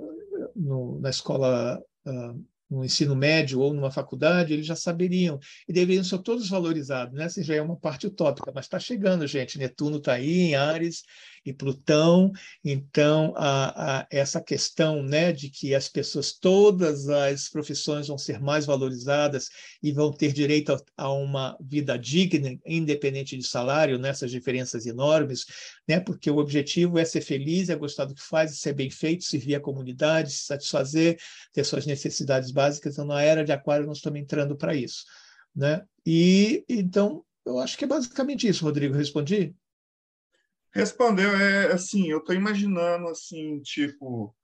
no, na escola uh, no ensino médio ou numa faculdade, eles já saberiam e deveriam ser todos valorizados, né? Essa já é uma parte utópica, mas está chegando, gente. Netuno está aí em Ares e Plutão, então a, a, essa questão, né, de que as pessoas, todas as profissões vão ser mais valorizadas e vão ter direito a, a uma vida digna, independente de salário, nessas né? diferenças enormes, né? Porque o objetivo é ser feliz, é gostar do que faz, ser bem feito, servir a comunidade, se satisfazer, ter suas necessidades básicas. Então, na era de Aquário, nós estamos entrando para isso, né? E então, eu acho que é basicamente isso, Rodrigo. Respondi? Respondeu, é assim, eu estou imaginando assim, tipo,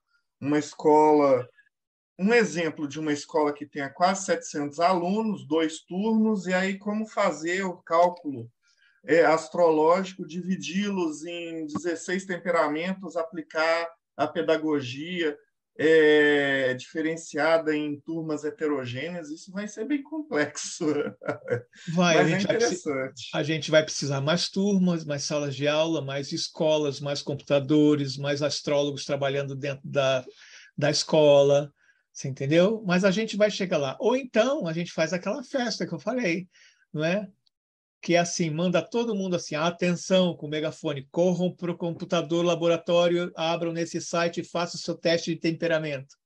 uma escola, um exemplo de uma escola que tenha quase 700 alunos, dois turnos, e aí como fazer o cálculo é, astrológico, dividi-los em 16 temperamentos, aplicar a pedagogia é, diferenciada em turmas heterogêneas, isso vai ser bem complexo. Vai, a, é gente é vai a gente vai precisar mais turmas, mais salas de aula, mais escolas, mais computadores, mais astrólogos trabalhando dentro da, da escola, você entendeu? Mas a gente vai chegar lá. Ou então a gente faz aquela festa que eu falei, não é? Que é assim, manda todo mundo assim, atenção com o megafone, corram para o computador laboratório, abram nesse site e façam o seu teste de temperamento.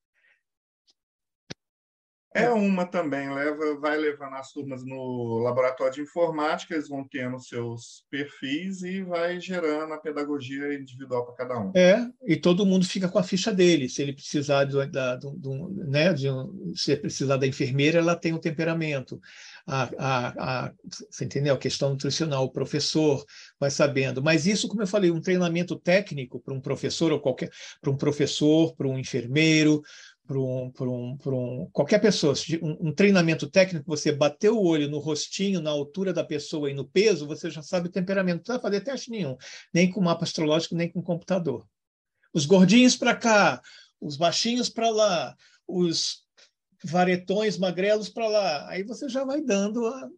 É uma também, leva, vai levando as turmas no laboratório de informática, eles vão tendo seus perfis e vai gerando a pedagogia individual para cada um. É, e todo mundo fica com a ficha dele. Se ele precisar de, da, de, né, de, se precisar da enfermeira, ela tem o um temperamento a, a, a, você entendeu? A questão nutricional, o professor vai sabendo. Mas isso, como eu falei, um treinamento técnico para um professor ou qualquer, para um professor, para um enfermeiro, para um, um, um, qualquer pessoa, um, um, treinamento técnico, você bateu o olho no rostinho, na altura da pessoa e no peso, você já sabe o temperamento. Não precisa fazer teste nenhum, nem com mapa astrológico, nem com computador. Os gordinhos para cá, os baixinhos para lá, os varetões magrelos para lá. Aí você já vai dando a,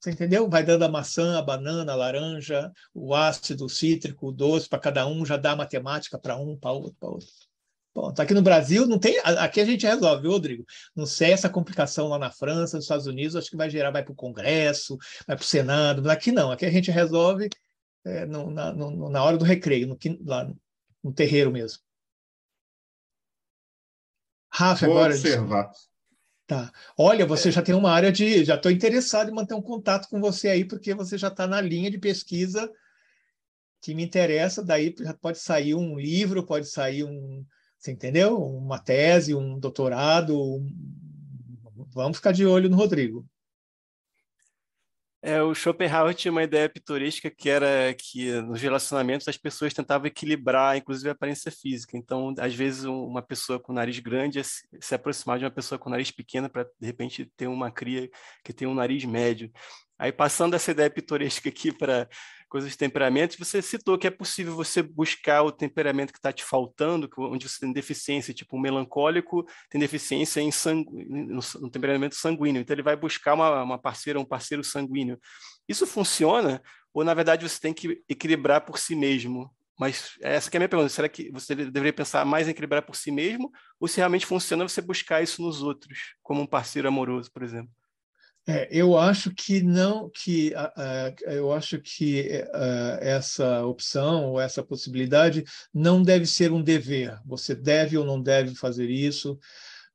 você entendeu? Vai dando a maçã, a banana, a laranja, o ácido, o cítrico, o doce para cada um, já dá matemática para um, para outro, para outro. Bom, tá aqui no Brasil não tem, aqui a gente resolve, viu, Rodrigo? Não sei essa complicação lá na França, nos Estados Unidos, acho que vai gerar, vai para o Congresso, vai para o Senado, mas aqui não, aqui a gente resolve é, no, na, no, na hora do recreio, no, lá no terreiro mesmo. Rafa, Vou agora. Observar. Tá. Olha, você já tem uma área de. Já estou interessado em manter um contato com você aí, porque você já está na linha de pesquisa que me interessa. Daí pode sair um livro, pode sair um. Você entendeu? Uma tese, um doutorado. Um... Vamos ficar de olho no Rodrigo. É, o Schopenhauer tinha uma ideia pitoresca que era que nos relacionamentos as pessoas tentavam equilibrar, inclusive a aparência física. Então, às vezes, uma pessoa com nariz grande é se, aproximar de uma pessoa com nariz pequeno para, de repente, ter uma cria que tem um nariz médio. Aí, passando essa ideia pitoresca aqui para coisas de temperamentos, você citou que é possível você buscar o temperamento que está te faltando, onde você tem deficiência, tipo um melancólico tem deficiência em sangu... no, temperamento sanguíneo, então ele vai buscar uma, uma parceira, um parceiro sanguíneo. Isso funciona ou, na verdade, você tem que equilibrar por si mesmo? Mas essa é a minha pergunta, será que você deveria pensar mais em equilibrar por si mesmo ou se realmente funciona você buscar isso nos outros, como um parceiro amoroso, por exemplo? É, eu acho que não, que uh, eu acho que uh, essa opção ou essa possibilidade não deve ser um dever. Você deve ou não deve fazer isso,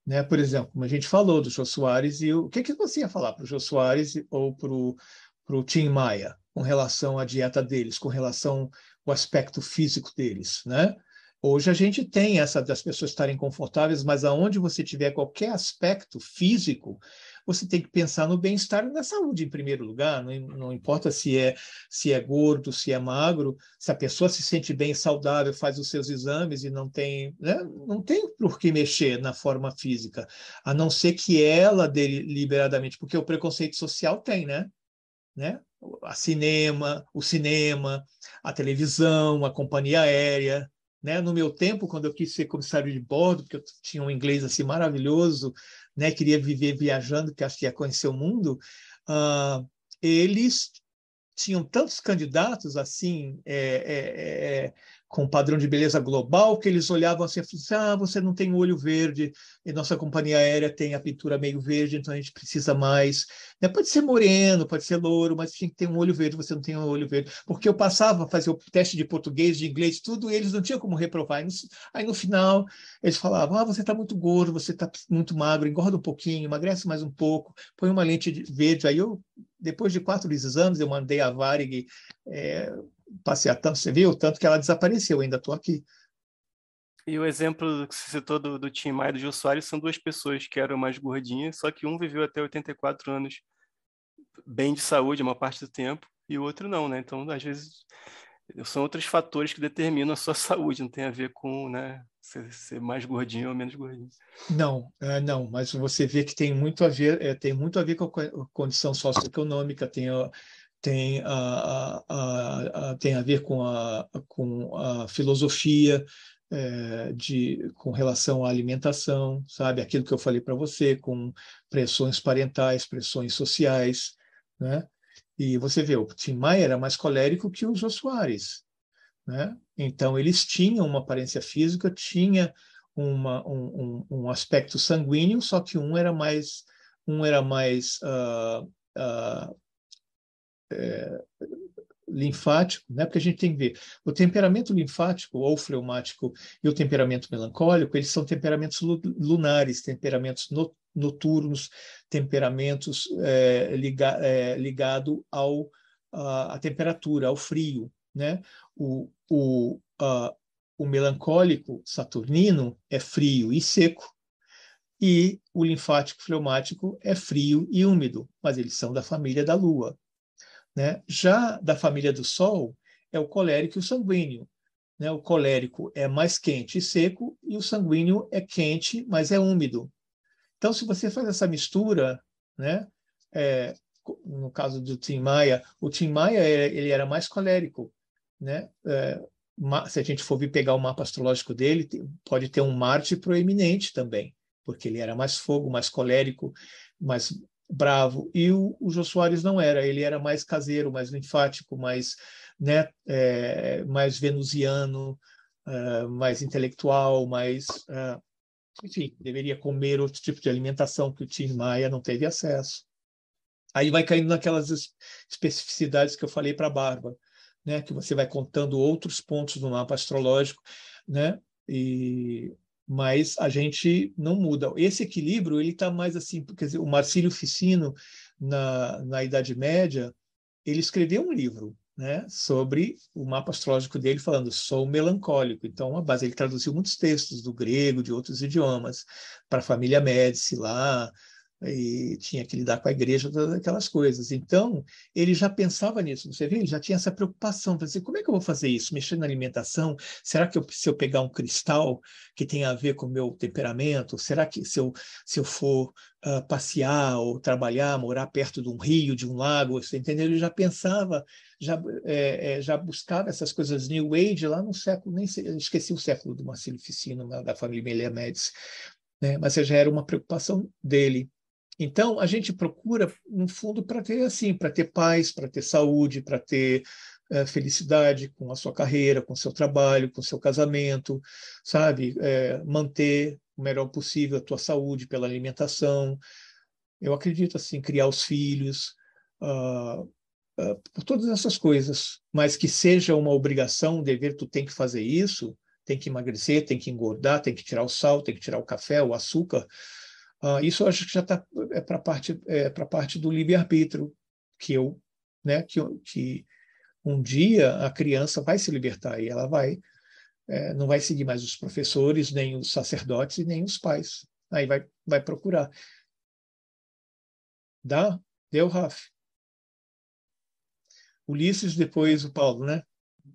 né? Por exemplo, como a gente falou do Jô Soares e o, que que você ia falar para o Jô Soares ou para o Tim Maia com relação à dieta deles, com relação ao aspecto físico deles, né? Hoje a gente tem essa das pessoas estarem confortáveis, mas aonde você tiver qualquer aspecto físico, você tem que pensar no bem-estar e na saúde em primeiro lugar. Não, não, importa se é se é gordo, se é magro, se a pessoa se sente bem, saudável, faz os seus exames e não tem, né? não tem por que mexer na forma física, a não ser que ela deliberadamente, porque o preconceito social tem, né? né? A cinema, o cinema, a televisão, a companhia aérea, né? No meu tempo, quando eu quis ser comissário de bordo, porque eu tinha um inglês assim maravilhoso, né, queria viver viajando, que acho que ia conhecer o mundo, uh, eles tinham tantos candidatos assim, é, é, com padrão de beleza global, que eles olhavam assim assim, ah, você não tem olho verde, e nossa companhia aérea tem a pintura meio verde, então a gente precisa mais. Né? Pode ser moreno, pode ser louro, mas tinha que ter um olho verde, você não tem um olho verde. Porque eu passava a fazer o teste de português, de inglês, tudo, e eles não tinham como reprovar. Aí no final, eles falavam, ah, você está muito gordo, você está muito magro, engorda um pouquinho, emagrece mais um pouco, põe uma lente verde. Aí eu, depois de quatro exames, eu mandei a Varig é, passear tanto, você viu? Tanto que ela desapareceu, eu ainda estou aqui. E o exemplo que você citou do, do Tim Maia e do Gil Soares são duas pessoas que eram mais gordinhas, só que um viveu até 84 anos bem de saúde a maior parte do tempo, e o outro não, né? Então, às vezes, são outros fatores que determinam a sua saúde, não tem a ver com né, ser, ser mais gordinho ou menos gordinho. Não, é, não, mas você vê que tem muito a ver, é, tem muito a ver com a condição socioeconômica, tem a, tem a, a, a, tem a ver com a, com a filosofia é, de, com relação à alimentação, sabe? Aquilo que eu falei para você, com pressões parentais, pressões sociais, né? E você vê, o Tim Maia era mais colérico que o Jô Soares, né? Então, eles tinham uma aparência física, tinha uma, um, um, um aspecto sanguíneo, só que um era mais um era mais uh, uh, é, linfático, né? porque a gente tem que ver o temperamento linfático ou fleumático e o temperamento melancólico, eles são temperamentos lunares, temperamentos noturnos, temperamentos é, liga, é, ligado ao a, a, temperatura, ao frio, né? O, o, a, o melancólico saturnino é frio e seco, e o linfático fleumático é frio e úmido, mas eles são da família da Lua. Né? Já da família do Sol, é o colérico e o sanguíneo. Né? O colérico é mais quente e seco, e o sanguíneo é quente, mas é úmido. Então, se você faz essa mistura, né? É, no caso do Tim Maia, o Tim Maia ele era mais colérico. Né? É, se a gente for vir pegar o mapa astrológico dele, pode ter um Marte proeminente também, porque ele era mais fogo, mais colérico, mais bravo. E o, o Jô Soares não era, ele era mais caseiro, mais linfático, mais, né, é, mais venusiano, uh, mais intelectual, mais. Uh, enfim, deveria comer outro tipo de alimentação que o Tim Maia não teve acesso. Aí vai caindo naquelas especificidades que eu falei para a Barba, né, que você vai contando outros pontos do mapa astrológico, né, e mas a gente não muda. Esse equilíbrio ele está mais assim, quer dizer, o Marcílio Ficino na, na Idade Média ele escreveu um livro, né, sobre o mapa astrológico dele falando sou melancólico. Então, a base ele traduziu muitos textos do grego, de outros idiomas para a família Médici lá, e tinha que lidar com a igreja, todas aquelas coisas. Então, ele já pensava nisso, você vê? Ele já tinha essa preocupação, dizer, como é que eu vou fazer isso? Mexer na alimentação? Será que eu, se eu pegar um cristal que tem a ver com o meu temperamento? Será que se eu, se eu for uh, passear ou trabalhar, morar perto de um rio, de um lago, você entendeu? Ele já pensava, já, é, é, já buscava essas coisas New Age lá no século, nem sei, esqueci o século do Marcelo Ficino, da família Médici, né? mas já era uma preocupação dele. Então, a gente procura, no fundo, para ter assim, para ter paz, para ter saúde, para ter é, felicidade com a sua carreira, com o seu trabalho, com o seu casamento, sabe? É, manter o melhor possível a tua saúde pela alimentação. Eu acredito assim, criar os filhos, uh, uh, por todas essas coisas, mas que seja uma obrigação, um dever, tu tem que fazer isso, tem que emagrecer, tem que engordar, tem que tirar o sal, tem que tirar o café, o açúcar. Uh, isso eu acho que já está é para parte é parte do livre arbítrio que eu, né, que, que um dia a criança vai se libertar e ela vai é, não vai seguir mais os professores, nem os sacerdotes e nem os pais. Aí vai vai procurar. Dá? Deu, Raf. Ulisses, depois o Paulo, né?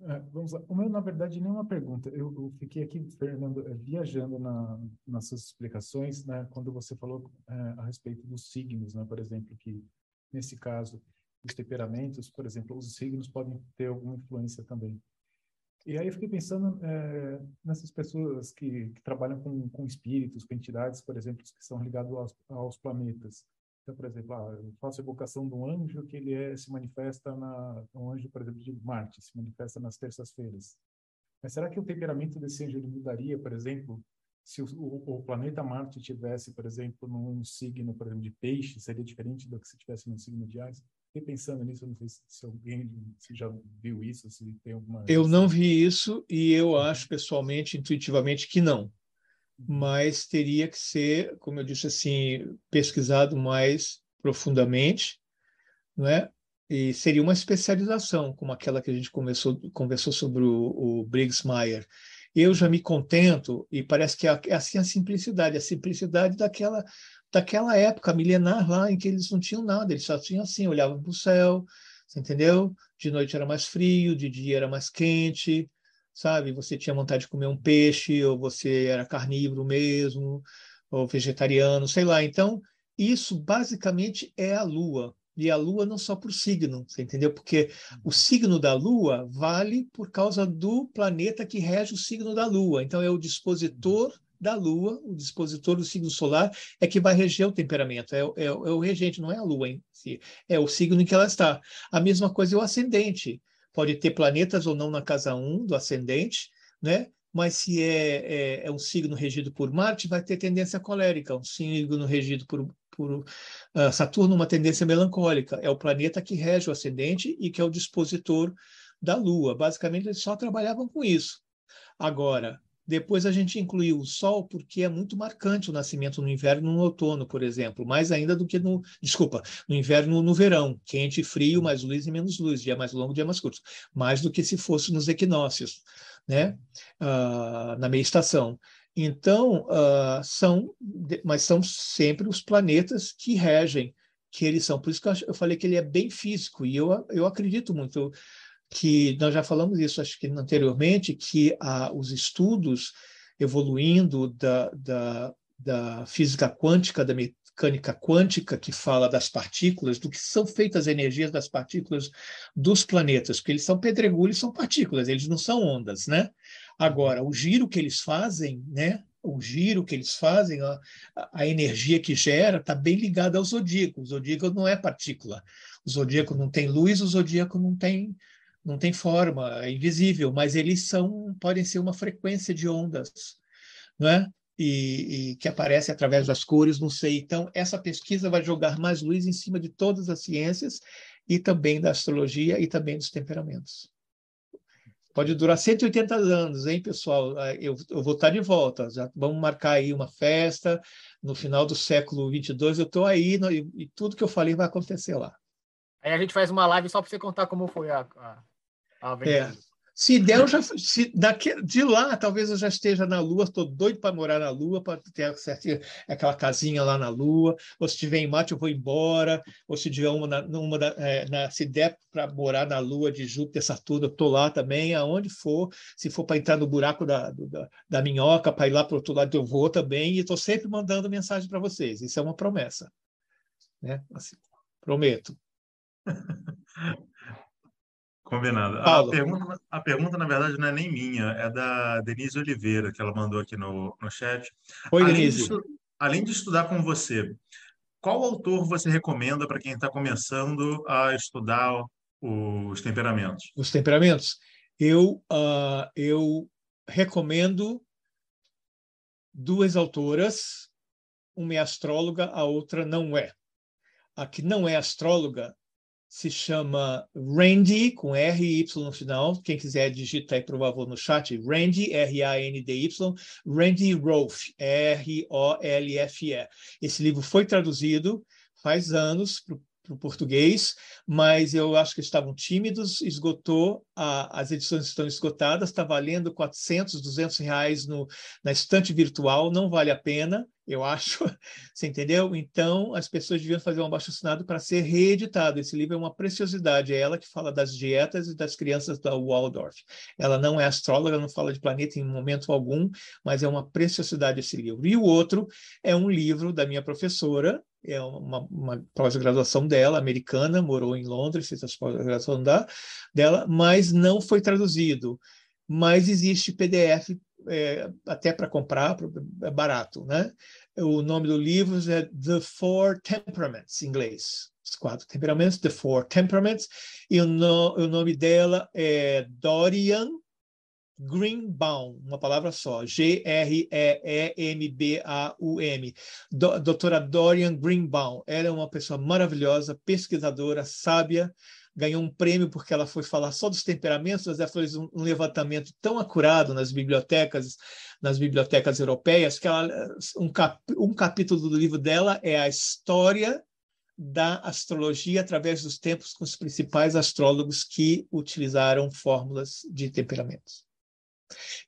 É, vamos lá. O meu, na verdade, nem uma pergunta. Eu, eu fiquei aqui, Fernando, é, viajando na, nas suas explicações, né, quando você falou é, a respeito dos signos, né, por exemplo, que nesse caso, os temperamentos, por exemplo, os signos podem ter alguma influência também. E aí eu fiquei pensando é, nessas pessoas que, que trabalham com, com espíritos, com entidades, por exemplo, que são ligados aos, aos planetas. Então, por exemplo, ah, eu faço a evocação de um anjo que ele é, se manifesta na um anjo, por exemplo, de Marte, se manifesta nas terças-feiras. Mas será que o temperamento desse anjo mudaria, por exemplo, se o, o, o, planeta Marte tivesse, por exemplo, num signo, por exemplo, de peixe, seria diferente do que se tivesse num signo de Ares? Fiquei pensando nisso, não sei se, se alguém se já viu isso, se tem alguma. Eu não vi isso e eu acho pessoalmente, intuitivamente, que não. Mas teria que ser, como eu disse assim, pesquisado mais profundamente, não é? E seria uma especialização, como aquela que a gente começou, conversou sobre o, o Briggs Meyer. Eu já me contento, e parece que é, é assim a simplicidade, a simplicidade daquela daquela época milenar lá em que eles não tinham nada, eles só tinham assim, olhavam para o céu, entendeu? De noite era mais frio, de dia era mais quente, sabe? Você tinha vontade de comer um peixe, ou você era carnívoro mesmo, ou vegetariano, sei lá. Então, isso basicamente é a Lua. E a Lua não só por signo, você entendeu? Porque o signo da Lua vale por causa do planeta que rege o signo da Lua. Então, é o dispositor da Lua, o dispositor do signo solar, é que vai reger o temperamento, é, é, é o regente, não é a Lua em si, é o signo em que ela está. A mesma coisa é o ascendente. Pode ter planetas ou não na casa 1 do ascendente, né? mas se é, é, é, um signo regido por Marte, vai ter tendência colérica, um signo regido por, por uh, Saturno, uma tendência melancólica. É o planeta que rege o ascendente e que é o dispositor da Lua. Basicamente, eles só trabalhavam com isso. Agora, depois a gente incluiu o Sol porque é muito marcante o nascimento no inverno e no outono, por exemplo, mais ainda do que no, desculpa, no inverno no verão, quente e frio, mais luz e menos luz, dia mais longo, dia mais curto, mais do que se fosse nos equinócios, né? Uh, na meia estação. Então, uh, são, mas são sempre os planetas que regem, que eles são. Por isso que eu falei que ele é bem físico, e eu, eu acredito muito que nós já falamos isso, acho que anteriormente, que ah, os estudos evoluindo da, da, da física quântica, da mecânica quântica, que fala das partículas, do que são feitas as energias das partículas dos planetas, porque eles são pedregulhos, são partículas, eles não são ondas, né? Agora, o giro que eles fazem, né? O giro que eles fazem, a, a energia que gera, está bem ligada ao zodíaco. O zodíaco não é partícula. O zodíaco não tem luz, o zodíaco não tem não tem forma, é invisível, mas eles são podem ser uma frequência de ondas, não é? E, e, que aparece através das cores, não sei. Então, essa pesquisa vai jogar mais luz em cima de todas as ciências e também da astrologia e também dos temperamentos. Pode durar 180 anos, hein, pessoal? Ah, eu, eu vou estar de volta. Já vamos marcar aí uma festa no final do século 22. Eu estou aí no, e, e, tudo que eu falei vai acontecer lá. Aí a gente faz uma live só para você contar como foi a, a é. Se der, eu já, se daqui, de lá, talvez eu já esteja na Lua, estou doido para morar na Lua, para ter certinho, aquela casinha lá na Lua, ou se tiver em Marte eu vou embora, ou se tiver uma, na, uma da, é, na, se der para morar na Lua de Júpiter, Saturno, eu estou lá também, aonde for, se for para entrar no buraco da, da, da minhoca, para ir lá para o outro lado, eu vou também, e estou sempre mandando mensagem para vocês, isso é uma promessa. Né? Assim, prometo. Combinado. A pergunta, a pergunta, na verdade, não é nem minha, é da Denise Oliveira, que ela mandou aqui no, no chat. Oi, além Denise. De, além de estudar com você, qual autor você recomenda para quem está começando a estudar os temperamentos? Os temperamentos? Eu, uh, eu recomendo duas autoras, uma é astróloga, a outra não é. A que não é astróloga se chama Randy, com R e Y no final. Quem quiser digitar aí, por favor, no chat. Randy, R-A-N-D-Y. Randy Rolfe, R-O-L-F-E. Esse livro foi traduzido faz anos para o português, mas eu acho que estavam tímidos, esgotou, a, as edições estão esgotadas, está valendo 400, 200 reais no, na estante virtual, não vale a pena, eu acho, você entendeu? Então, as pessoas deviam fazer um abaixo-assinado para ser reeditado. Esse livro é uma preciosidade, é ela que fala das dietas e das crianças da Waldorf. Ela não é astróloga, não fala de planeta em momento algum, mas é uma preciosidade esse livro. E o outro é um livro da minha professora, é uma, uma pós-graduação dela, americana, morou em Londres, fez a pós-graduação dela, mas não foi traduzido. Mas existe PDF é, até para comprar, é barato, né? O nome do livro é The Four Temperaments, em inglês. Os quatro temperamentos, The Four Temperaments, e o, no, o nome dela é Dorian Greenbaum, uma palavra só, G-R-E-E-M-B-A-U-M. Do, doutora Dorian Greenbaum, ela é uma pessoa maravilhosa, pesquisadora, sábia, ganhou um prêmio porque ela foi falar só dos temperamentos, mas ela fez um, levantamento tão acurado nas bibliotecas, nas bibliotecas europeias, que ela, um, cap, um capítulo do livro dela é a história da astrologia através dos tempos com os principais astrólogos que utilizaram fórmulas de temperamentos.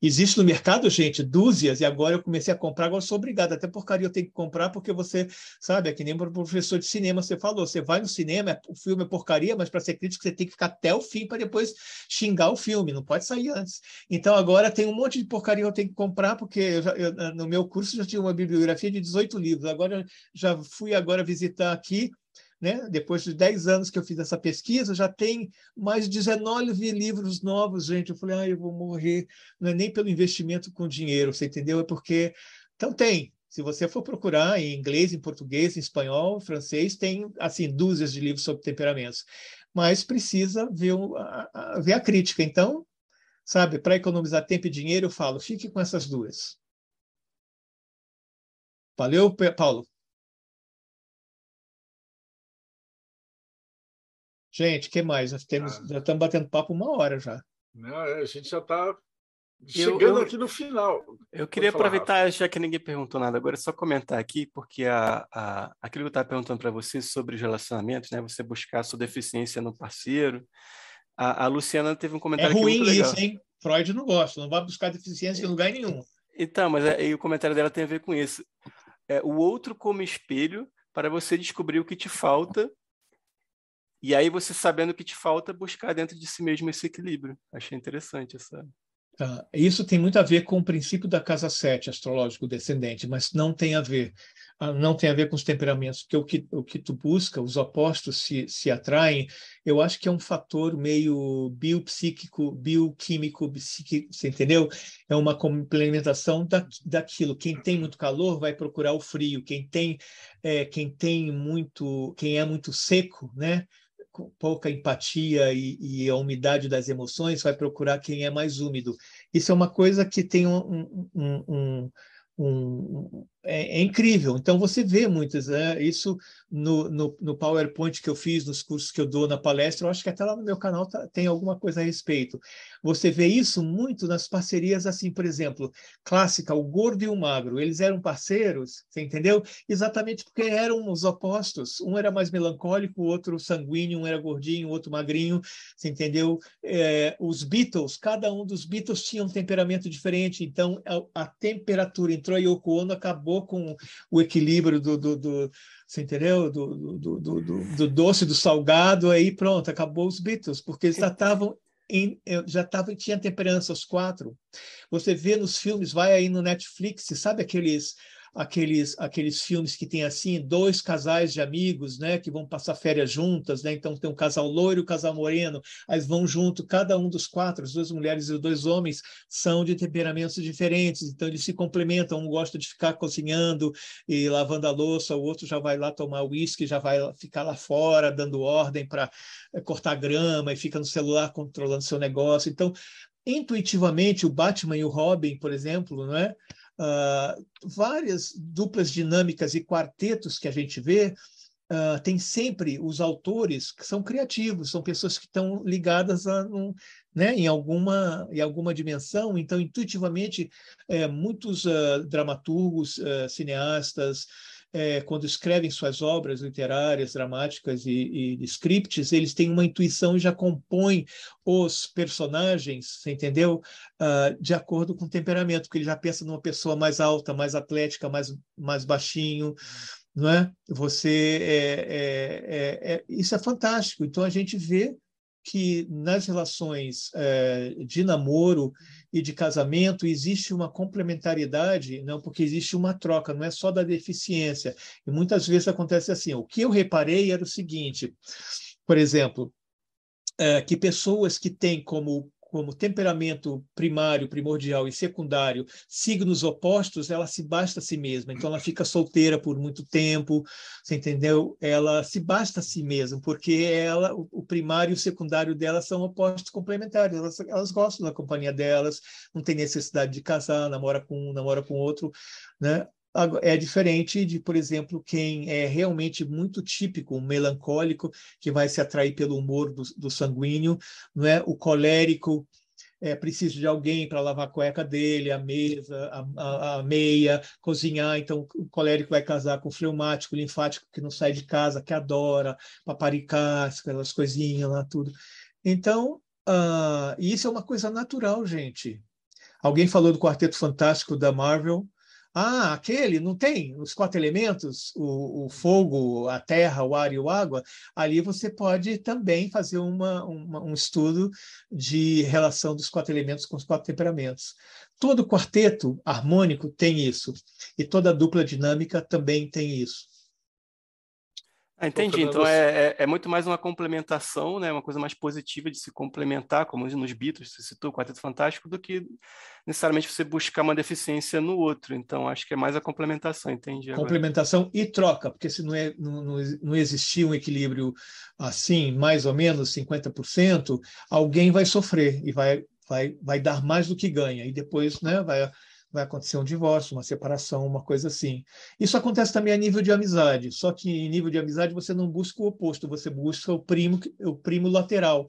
Existe no mercado, gente, dúzias, e agora eu comecei a comprar, agora sou obrigado, até porcaria eu tenho que comprar, porque você, sabe, é que nem o professor de cinema você falou, você vai no cinema, o filme é porcaria, mas para ser crítico você tem que ficar até o fim para depois xingar o filme, não pode sair antes. Então agora tem um monte de porcaria eu tenho que comprar, porque eu já, eu, no meu curso já tinha uma bibliografia de 18 livros, agora já fui agora visitar aqui, né? Depois de 10 anos que eu fiz essa pesquisa, já tem mais de 19 livros novos, gente. Eu falei, ah, eu vou morrer. Não é nem pelo investimento com dinheiro, você entendeu? É porque. Então, tem. Se você for procurar em inglês, em português, em espanhol, francês, tem, assim, dúzias de livros sobre temperamentos. Mas precisa ver, a, a, ver a crítica. Então, sabe, para economizar tempo e dinheiro, eu falo, fique com essas duas. Valeu, Paulo? Gente, que mais? Nós temos, ah. já estamos batendo papo uma hora já. Não, a gente já está chegando eu, eu, aqui no final. Eu queria aproveitar, já que ninguém perguntou nada, agora é só comentar aqui, porque a, a, aquilo que eu estava perguntando para você sobre os relacionamentos, né? Você buscar a sua deficiência no parceiro. A, a Luciana teve um comentário É ruim isso, hein? Freud não gosta, não vai buscar deficiência em lugar nenhum. Então, mas é, o comentário dela tem a ver com isso. É, o outro como espelho para você descobrir o que te falta e aí você sabendo o que te falta, buscar dentro de si mesmo esse equilíbrio. Achei interessante essa. Ah, isso tem muito a ver com o princípio da casa 7, astrológico descendente, mas não tem a ver. Ah, não tem a ver com os temperamentos, porque o que, o que tu busca, os opostos se, se atraem, eu acho que é um fator meio biopsíquico, bioquímico, psíquico, você entendeu? É uma complementação da, daquilo. Quem tem muito calor vai procurar o frio, quem tem, é, quem tem muito, quem é muito seco, né? Pouca empatia e, e, a umidade das emoções, vai procurar quem é mais úmido. Isso é uma coisa que tem um, um, um é, é, incrível. Então, você vê muitas, né? isso no, no, no, PowerPoint que eu fiz, nos cursos que eu dou na palestra, eu acho que até lá no meu canal tá, tem alguma coisa a respeito. Você vê isso muito nas parcerias, assim, por exemplo, clássica, o gordo e o magro, eles eram parceiros, você entendeu? Exatamente porque eram os opostos. Um era mais melancólico, o outro sanguíneo, um era gordinho, o outro magrinho, você entendeu? É, os Beatles, cada um dos Beatles tinha um temperamento diferente, então a, a temperatura entrou e Yoko Ono acabou acabou com o equilíbrio do, do, do você entendeu? Do, do, do, do, doce, do salgado, aí pronto, acabou os Beatles, porque eles já estavam em, já estavam, tinha temperança os quatro. Você vê nos filmes, vai aí no Netflix, sabe aqueles aqueles, aqueles filmes que tem assim dois casais de amigos, né, que vão passar férias juntas, né? Então tem um casal loiro um casal moreno, eles vão junto, cada um dos quatro, as duas mulheres e os dois homens são de temperamentos diferentes, então eles se complementam, um gosta de ficar cozinhando e lavando a louça, o outro já vai lá tomar uísque, já vai ficar lá fora dando ordem para eh, cortar grama e fica no celular controlando seu negócio. Então, intuitivamente o Batman e o Robin, por exemplo, não é? Uh, várias duplas dinâmicas e quartetos que a gente vê, uh, tem sempre os autores que são criativos, são pessoas que estão ligadas a um, né, em, alguma, em alguma dimensão. Então, intuitivamente, é, muitos uh, dramaturgos, cineastas, é, quando escrevem suas obras literárias, dramáticas e, e scripts, eles têm uma intuição e já compõem os personagens, você entendeu? Uh, de acordo com o temperamento, porque ele já pensa numa pessoa mais alta, mais atlética, mais, mais baixinho, não é? Você é, é, é, isso é fantástico. Então a gente vê que nas relações é, de namoro e de casamento existe uma complementariedade, não porque existe uma troca, não é só da deficiência. E muitas vezes acontece assim. O que eu reparei era o seguinte, por exemplo, é, que pessoas que têm como como temperamento primário, primordial e secundário, signos opostos, ela se basta a si mesma. Então, ela fica solteira por muito tempo, você entendeu? Ela se basta a si mesma, porque ela, o primário e o secundário dela são opostos complementares. Elas, elas gostam da companhia delas, não tem necessidade de casar, namora com um, namora com outro, né? É diferente de, por exemplo, quem é realmente muito típico, um melancólico, que vai se atrair pelo humor do, do sanguíneo, não é? o colérico, é, precisa de alguém para lavar a cueca dele, a mesa, a, a, a, meia, cozinhar. Então, o colérico vai casar com o fleumático, linfático, que não sai de casa, que adora paparicar, aquelas coisinhas lá, tudo. Então, uh, isso é uma coisa natural, gente. Alguém falou do Quarteto Fantástico da Marvel, ah, aquele não tem os quatro elementos, o, o, fogo, a terra, o ar e o água. Ali você pode também fazer uma, uma, um estudo de relação dos quatro elementos com os quatro temperamentos. Todo quarteto harmônico tem isso, e toda dupla dinâmica também tem isso. Ah, entendi. Então é, é, é, muito mais uma complementação, né? uma coisa mais positiva de se complementar, como nos Beatles, você citou o Quarteto Fantástico, do que necessariamente você buscar uma deficiência no outro. Então acho que é mais a complementação, entendi. Agora. Complementação e troca, porque se não, é, não, não existir um equilíbrio assim, mais ou menos 50%, alguém vai sofrer e vai, vai, vai dar mais do que ganha, e depois né, vai vai acontecer um divórcio, uma separação, uma coisa assim. Isso acontece também a nível de amizade, só que em nível de amizade você não busca o oposto, você busca o primo, o primo lateral.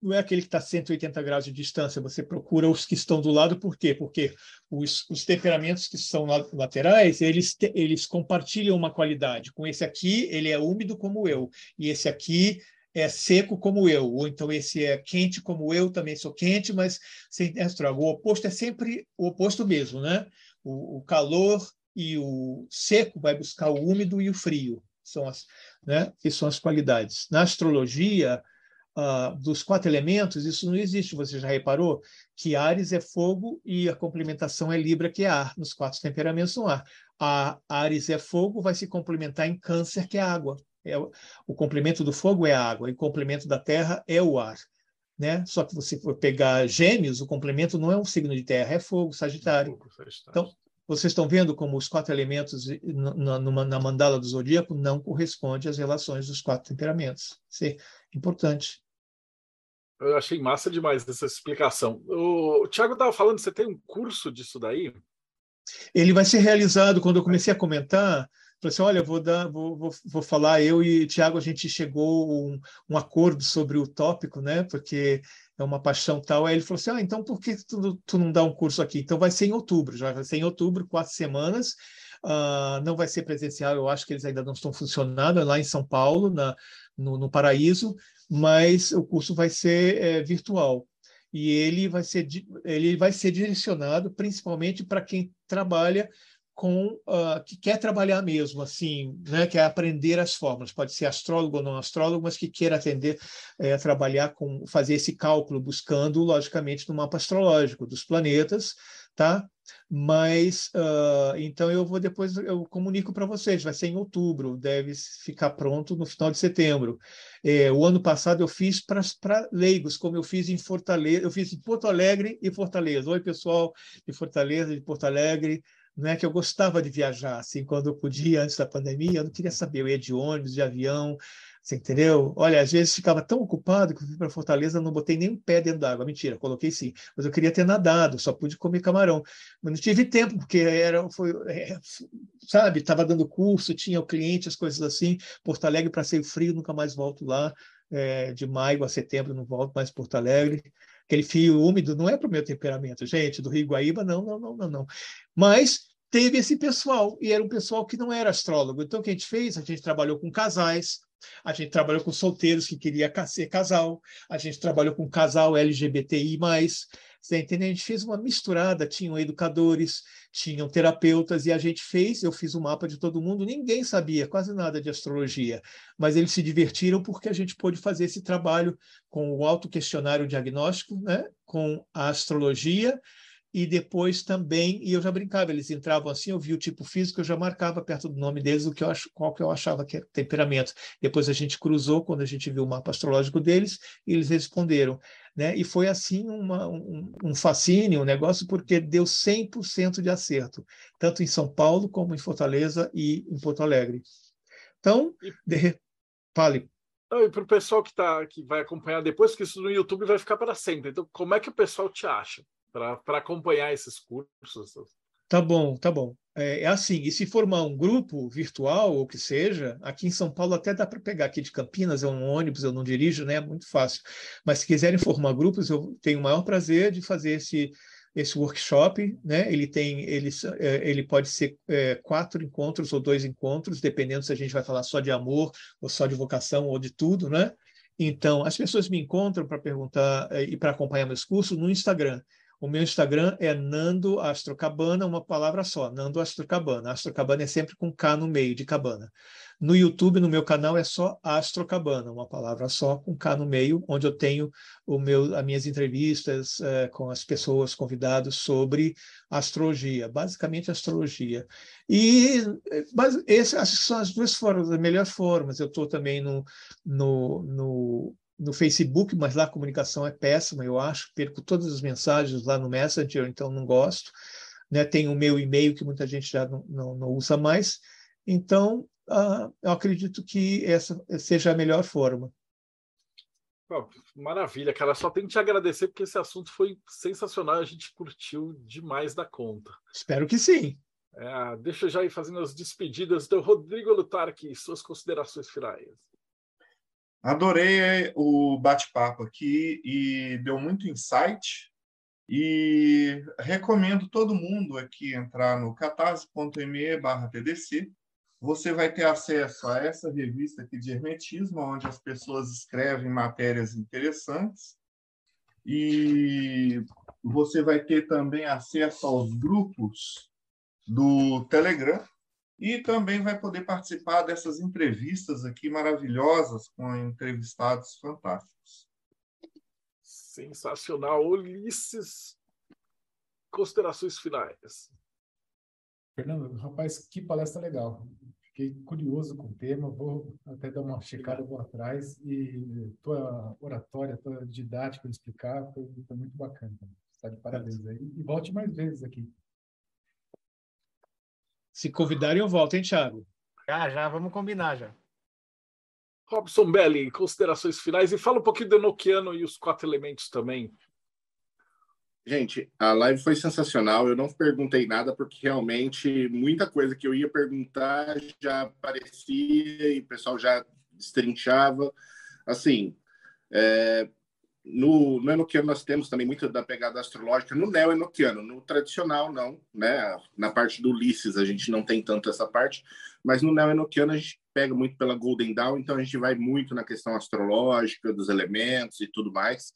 Não é aquele que está a 180 graus de distância, você procura os que estão do lado, por quê? Porque os, os temperamentos que são laterais, eles, eles compartilham uma qualidade. Com esse aqui, ele é úmido como eu, e esse aqui é seco como eu, ou então esse é quente como eu, também sou quente, mas sem estrago. O oposto é sempre o oposto mesmo, né? O, o, calor e o seco vai buscar o úmido e o frio, são as, né? Que são as qualidades. Na astrologia, uh, dos quatro elementos, isso não existe. Você já reparou que Ares é fogo e a complementação é Libra, que é ar. Nos quatro temperamentos são ar. A Ares é fogo, vai se complementar em Câncer, que é água. É, o complemento do fogo é a água e o complemento da terra é o ar. Né? Só que você for pegar gêmeos, o complemento não é um signo de terra, é fogo, sagitário. Fogo, sagitário. Então, vocês estão vendo como os quatro elementos na, na mandala do zodíaco não correspondem às relações dos quatro temperamentos. Isso é importante. Eu achei massa demais essa explicação. O, o Tiago estava falando, você tem um curso disso daí? Ele vai ser realizado, quando eu comecei a comentar, Falei assim, olha, vou, dar, vou, vou, vou falar, eu e Tiago, a gente chegou um, um acordo sobre o tópico, né? Porque é uma paixão tal. Aí ele falou assim, ah, então por que tu, tu não dá um curso aqui? Então vai ser em outubro, já vai ser em outubro, quatro semanas. Uh, não vai ser presencial, eu acho que eles ainda não estão funcionando, é lá em São Paulo, na, no, no Paraíso, mas o curso vai ser é, virtual e ele vai ser ele vai ser direcionado principalmente para quem trabalha com uh, que quer trabalhar mesmo, assim, né, quer aprender as fórmulas, pode ser astrólogo ou não astrólogo, mas que queira atender, é, trabalhar com, fazer esse cálculo, buscando, logicamente, no mapa astrológico dos planetas, tá? Mas, uh, então eu vou depois, eu comunico para vocês, vai ser em outubro, deve ficar pronto no final de setembro. É, o ano passado eu fiz para leigos, como eu fiz em Fortaleza, eu fiz em Porto Alegre e Fortaleza. Oi, pessoal de Fortaleza, de Porto Alegre, né, que eu gostava de viajar, assim, quando eu podia, antes da pandemia, eu não queria saber, eu ia de ônibus, de avião, você entendeu? Olha, às vezes ficava tão ocupado que eu fui para Fortaleza, não botei nem um pé dentro d'água. Mentira, coloquei sim. Mas eu queria ter nadado, só pude comer camarão. Mas não tive tempo, porque era, foi, é, sabe, estava dando curso, tinha o cliente, as coisas assim. Porto Alegre, para ser frio, nunca mais volto lá. É, de maio a setembro, não volto mais Porto Alegre aquele fio úmido não é para o meu temperamento, gente, do Rio Guaíba, não, não, não, não, não. Mas teve esse pessoal, e era um pessoal que não era astrólogo. Então, o que a gente fez? A gente trabalhou com casais, a gente trabalhou com solteiros que queria ser casal, a gente trabalhou com casal LGBTI+, você entende? A gente fez uma misturada, tinham educadores, tinham terapeutas, e a gente fez, eu fiz o um mapa de todo mundo, ninguém sabia quase nada de astrologia, mas eles se divertiram porque a gente pôde fazer esse trabalho com o autoquestionário diagnóstico, né? com a astrologia, e depois também, e eu já brincava, eles entravam assim, eu via o tipo físico, eu já marcava perto do nome deles o que eu acho, qual que eu achava que era temperamento. Depois a gente cruzou quando a gente viu o mapa astrológico deles e eles responderam. né? E foi assim uma, um, um fascínio, um negócio, porque deu 100% de acerto, tanto em São Paulo como em Fortaleza e em Porto Alegre. Então, de... fale. e para o pessoal que, tá, que vai acompanhar depois, que isso no YouTube vai ficar para sempre. Então, como é que o pessoal te acha para acompanhar esses cursos? Tá bom, tá bom. É, é, assim, e se formar um grupo virtual, ou que seja, aqui em São Paulo até dá para pegar aqui de Campinas, é um ônibus, eu não dirijo, né? É muito fácil. Mas se quiserem formar grupos, eu tenho o maior prazer de fazer esse, esse workshop, né? Ele tem, ele, é, ele pode ser é, quatro encontros ou dois encontros, dependendo se a gente vai falar só de amor, ou só de vocação, ou de tudo, né? Então, as pessoas me encontram para perguntar é, e para acompanhar meus cursos no Instagram. O meu Instagram é Nando Astrocabana, uma palavra só, Nando Astrocabana. É sempre com K no meio de cabana. No YouTube, no meu canal, é só Astrocabana, uma palavra só com K no meio, onde eu tenho o meu, as minhas entrevistas é, com as pessoas convidadas sobre astrologia, basicamente astrologia. E mas essas são as duas formas, as melhores formas. Eu estou também no, no, no no Facebook, mas lá a comunicação é péssima, eu acho. Perco todas as mensagens lá no Messenger, então não gosto. Né? Tem o meu e-mail que muita gente já não, não, não usa mais. Então, uh, eu acredito que essa seja a melhor forma. maravilha, cara. Só tenho que te agradecer porque esse assunto foi sensacional. A gente curtiu demais da conta. Espero que sim. É, deixa eu já ir fazendo as despedidas do Rodrigo Lutarque, suas considerações finais. Adorei o bate-papo aqui e deu muito insight. E recomendo todo mundo aqui entrar no catarse.me/tdc. Você vai ter acesso a essa revista aqui de hermetismo, onde as pessoas escrevem matérias interessantes. E você vai ter também acesso aos grupos do Telegram, e também vai poder participar dessas entrevistas aqui maravilhosas com entrevistados fantásticos. Sensacional. Ulisses, considerações finais. Fernando, rapaz, que palestra legal. Fiquei curioso com o tema, vou até dar uma checada, vou atrás. E tua oratória, tua didática de explicar foi, foi muito bacana. Está de parabéns aí. E volte mais vezes aqui. Se convidarem, eu volto, hein, Thiago? Já, já, vamos combinar já. Robson Belli, considerações finais e fala um pouquinho do Enochiano e os quatro elementos também. Gente, a live foi sensacional. Eu não perguntei nada porque realmente muita coisa que eu ia perguntar já aparecia e o pessoal já destrinchava. Assim, é, no, no Enoquiano nós temos também muito da pegada astrológica, no neo-enoquiano, no tradicional não, né? Na parte do Ulisses a gente não tem tanto essa parte, mas no neo-enoquiano a gente pega muito pela Golden Dawn, então a gente vai muito na questão astrológica, dos elementos e tudo mais.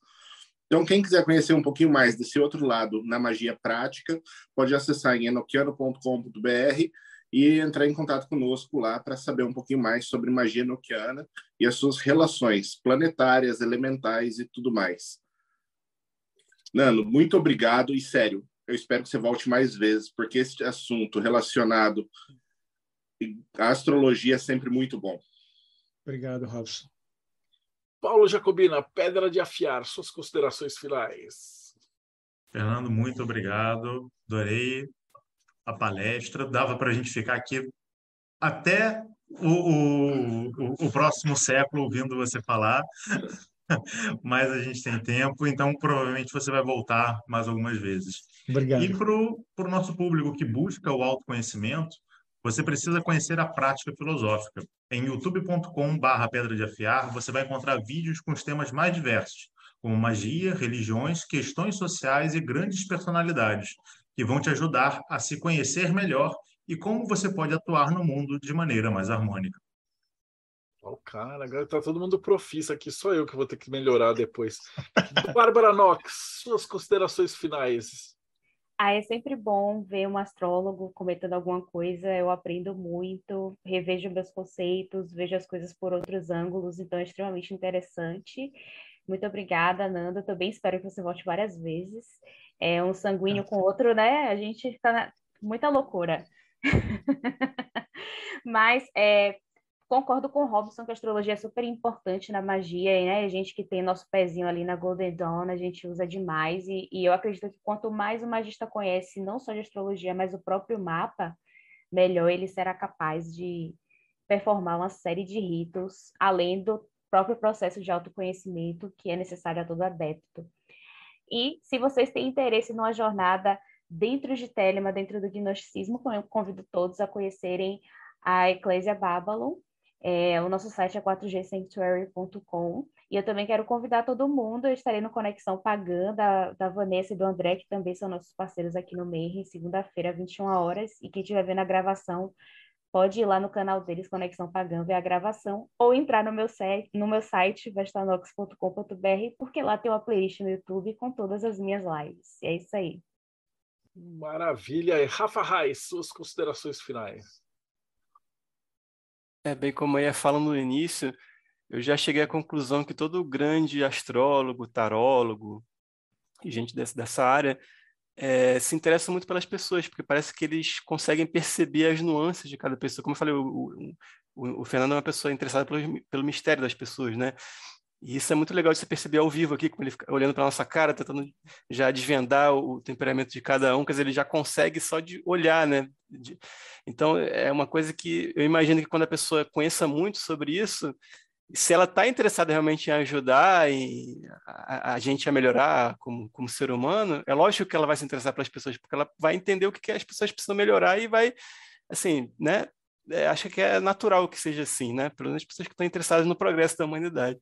Então, quem quiser conhecer um pouquinho mais desse outro lado na magia prática, pode acessar em enoquiano.com.br e entrar em contato conosco lá para saber um pouquinho mais sobre magia noquiana e as suas relações planetárias, elementais e tudo mais. Nando, muito obrigado e sério, eu espero que você volte mais vezes, porque esse assunto relacionado à astrologia é sempre muito bom. Obrigado, Robson. Paulo Jacobina, Pedra de Afiar, suas considerações finais. Fernando, muito obrigado. Adorei a palestra, dava para a gente ficar aqui até o, o, o, próximo século ouvindo você falar, mas a gente tem tempo, então provavelmente você vai voltar mais algumas vezes. Obrigado. E para o nosso público que busca o autoconhecimento, você precisa conhecer a prática filosófica. Em youtube.com/barra Pedra de Afiar, você vai encontrar vídeos com os temas mais diversos, como magia, religiões, questões sociais e grandes personalidades, que vão te ajudar a se conhecer melhor e como você pode atuar no mundo de maneira mais harmônica. Oh, cara, agora tá todo mundo profissa aqui, só eu que vou ter que melhorar depois. Bárbara Knox, suas considerações finais. Ah, é sempre bom ver um astrólogo comentando alguma coisa, eu aprendo muito, revejo meus conceitos, vejo as coisas por outros ângulos, então é extremamente interessante. Muito obrigada, Nanda. Também espero que você volte várias vezes é um sanguíneo com outro, né? A gente fica na... muita loucura. Mas é, concordo com o Robson que a astrologia é super importante na magia, e, né? A gente que tem nosso pezinho ali na Golden Dawn, a gente usa demais, e, e eu acredito que quanto mais o magista conhece, não só de astrologia, mas o próprio mapa, melhor ele será capaz de performar uma série de ritos, além do próprio processo de autoconhecimento que é necessário a todo adepto. E se vocês têm interesse numa jornada dentro de Telema, dentro do gnosticismo, eu convido todos a conhecerem a Eclésia Babylon, é, o nosso site é 4gsanctuary.com. E eu também quero convidar todo mundo. Eu estarei no Conexão Pagã, da, da Vanessa e do André, que também são nossos parceiros aqui no Meir, segunda-feira, 21 horas. E quem estiver vendo a gravação, pode ir lá no canal deles, Conexão Pagã, ver a gravação, ou entrar no meu, site, no meu site, vestanox.com.br, porque lá tem uma playlist no YouTube com todas as minhas lives. E é isso aí. Maravilha. E Rafa Reis, suas considerações finais. É bem como eu ia falando no início, eu já cheguei à conclusão que todo grande astrólogo, tarólogo e gente dessa, dessa área é, se interessa muito pelas pessoas, porque parece que eles conseguem perceber as nuances de cada pessoa. Como eu falei, o, o, o Fernando é uma pessoa interessada pelo, pelo mistério das pessoas, né? E isso é muito legal de você perceber ao vivo aqui, como ele fica olhando para nossa cara, tentando já desvendar o, temperamento de cada um, quer dizer, ele já consegue só de olhar, né? De... Então, é uma coisa que eu imagino que quando a pessoa conheça muito sobre isso, se ela está interessada realmente em ajudar e a, a, gente a melhorar como, como ser humano, é lógico que ela vai se interessar pelas pessoas, porque ela vai entender o que, que as pessoas precisam melhorar e vai, assim, né? É, acho que é natural que seja assim, né? Pelo menos as pessoas que estão interessadas no progresso da humanidade.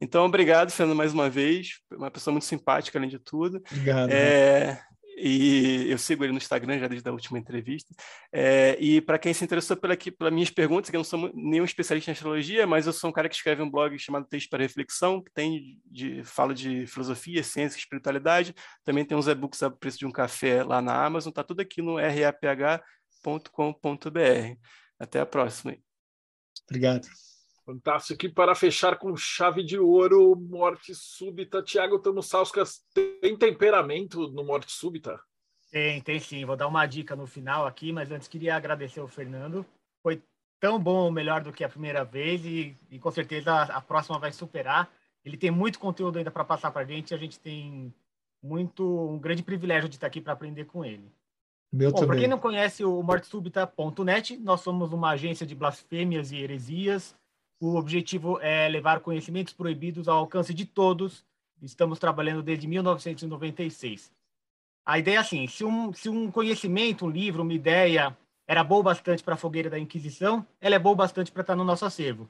Então, obrigado, Fernando, mais uma vez. Uma pessoa muito simpática, além de tudo. Obrigado. É, e eu sigo ele no Instagram já desde a última entrevista. É, e para quem se interessou pela, pelas minhas perguntas, que eu não sou nenhum especialista em astrologia, mas eu sou um cara que escreve um blog chamado Texto para Reflexão, que tem de, fala de filosofia, ciência espiritualidade. Também tem uns e-books a preço de um café lá na Amazon. Está tudo aqui no raph.com.br. Até a próxima. Obrigado. Fantástico. E para fechar com chave de ouro, morte súbita. Tiago Tamussauskas, tem temperamento no morte súbita? Tem, tem sim. Vou dar uma dica no final aqui, mas antes queria agradecer ao Fernando. Foi tão bom ou melhor do que a primeira vez e, e com certeza a, a, próxima vai superar. Ele tem muito conteúdo ainda para passar para a gente e a gente tem muito um grande privilégio de estar aqui para aprender com ele. Meu Bom, para quem não conhece o mortesúbita.net, nós somos uma agência de blasfêmias e heresias o objetivo é levar conhecimentos proibidos ao alcance de todos. Estamos trabalhando desde 1996. A ideia é assim: se um, se um conhecimento, um livro, uma ideia era boa bastante para a fogueira da Inquisição, ela é boa bastante para estar no nosso acervo.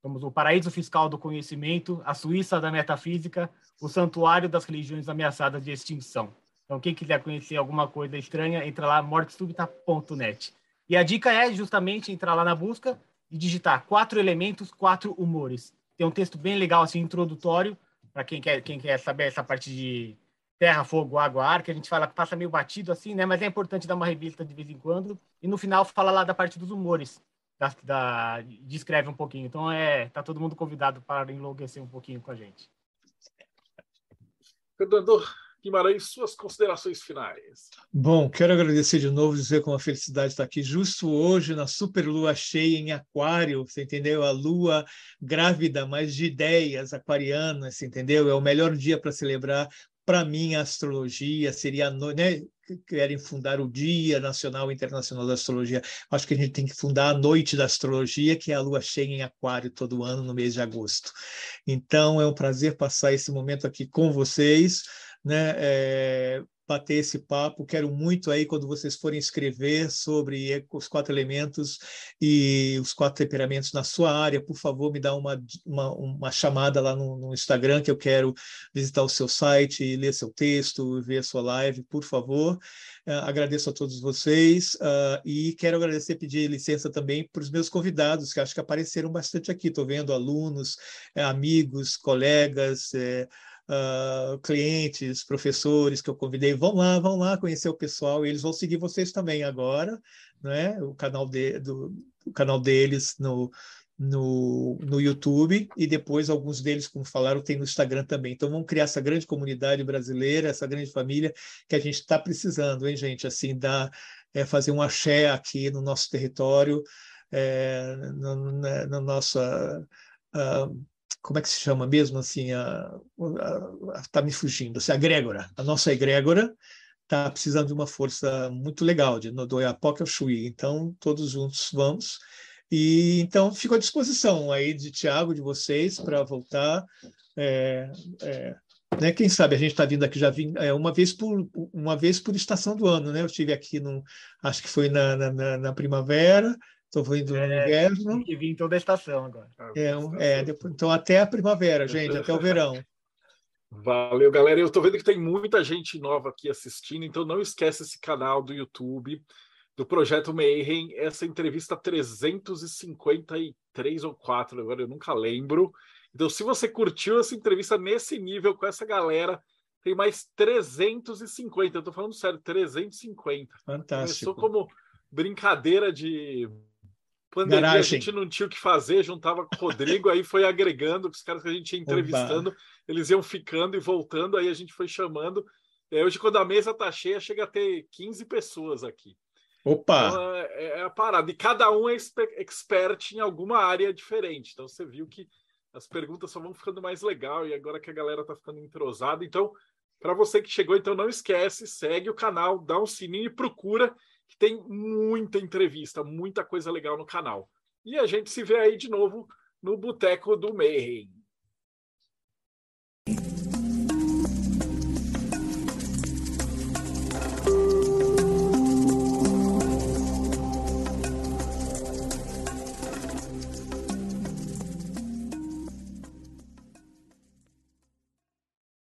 Somos o paraíso fiscal do conhecimento, a Suíça da metafísica, o santuário das religiões ameaçadas de extinção. Então, quem quiser conhecer alguma coisa estranha, entra lá, mortesubita.net. E a dica é justamente entrar lá na busca e digitar quatro elementos, quatro humores. Tem um texto bem legal, assim, introdutório, para quem quer, quem quer saber essa parte de terra, fogo, água, ar, que a gente fala que passa meio batido assim, né? Mas é importante dar uma revista de vez em quando. E no final fala lá da parte dos humores, da, da, descreve um pouquinho. Então é, tá todo mundo convidado para enlouquecer um pouquinho com a gente. Fernando, Guimarães, suas considerações finais. Bom, quero agradecer de novo, dizer com uma felicidade estar aqui justo hoje na super lua cheia em Aquário, você entendeu? A lua grávida, mas de ideias aquarianas, você entendeu? É o melhor dia para celebrar. Para mim, a astrologia seria, né? querem fundar o Dia Nacional e Internacional da Astrologia. Acho que a gente tem que fundar a Noite da Astrologia, que é a lua cheia em Aquário todo ano no mês de agosto. Então, é um prazer passar esse momento aqui com vocês né, é, bater esse papo. Quero muito aí, quando vocês forem escrever sobre os quatro elementos e os quatro temperamentos na sua área, por favor, me dá uma, uma, uma chamada lá no, no, Instagram, que eu quero visitar o seu site, ler seu texto, ver a sua live, por favor. Uh, agradeço a todos vocês uh, e quero agradecer, pedir licença também para os meus convidados, que acho que apareceram bastante aqui. Estou vendo alunos, eh, amigos, colegas, eh, uh, clientes, professores que eu convidei, vão lá, vão lá conhecer o pessoal, e eles vão seguir vocês também agora, né? o, canal de, do, o canal deles no, no, no YouTube, e depois alguns deles, como falaram, tem no Instagram também. Então vamos criar essa grande comunidade brasileira, essa grande família que a gente está precisando, hein, gente? Assim, dar, é, fazer um axé aqui no nosso território, é, na, na, na, nossa. Uh, como é que se chama mesmo assim? Está me fugindo. Assim, a egrégora. A nossa egrégora está precisando de uma força muito legal, de do Chuí. Então, todos juntos vamos. E então fico à disposição aí de Tiago, de vocês, para voltar. É, é, né, quem sabe a gente está vindo aqui já vim, é, uma vez por uma vez por estação do ano, né? Eu estive aqui no, acho que foi na, na, na primavera, estou vindo no é, inverno. E vim toda a estação agora. É, é, depois, então até a primavera, gente, até o verão. Valeu, galera. Eu estou vendo que tem muita gente nova aqui assistindo, então não esquece esse canal do YouTube do Projeto Mayhem, essa entrevista 353 ou 4, agora eu nunca lembro. Então, se você curtiu essa entrevista nesse nível com essa galera, tem mais 350. Eu tô falando sério, 350. Fantástico. Começou como brincadeira de pandemia, Garagem. a gente não tinha o que fazer, juntava com o Rodrigo, aí foi agregando, os caras que a gente ia entrevistando, Oba. eles iam ficando e voltando, aí a gente foi chamando. É, hoje, quando a mesa tá cheia, chega a ter 15 pessoas aqui. Opa! Então, é, é, a parada. E cada um é expert em alguma área diferente. Então você viu que as perguntas só vão ficando mais legal e agora que a galera tá ficando entrosada. Então, para você que chegou, então não esquece, segue o canal, dá um sininho e procura que tem muita entrevista, muita coisa legal no canal. E a gente se vê aí de novo no Boteco do Mayhem.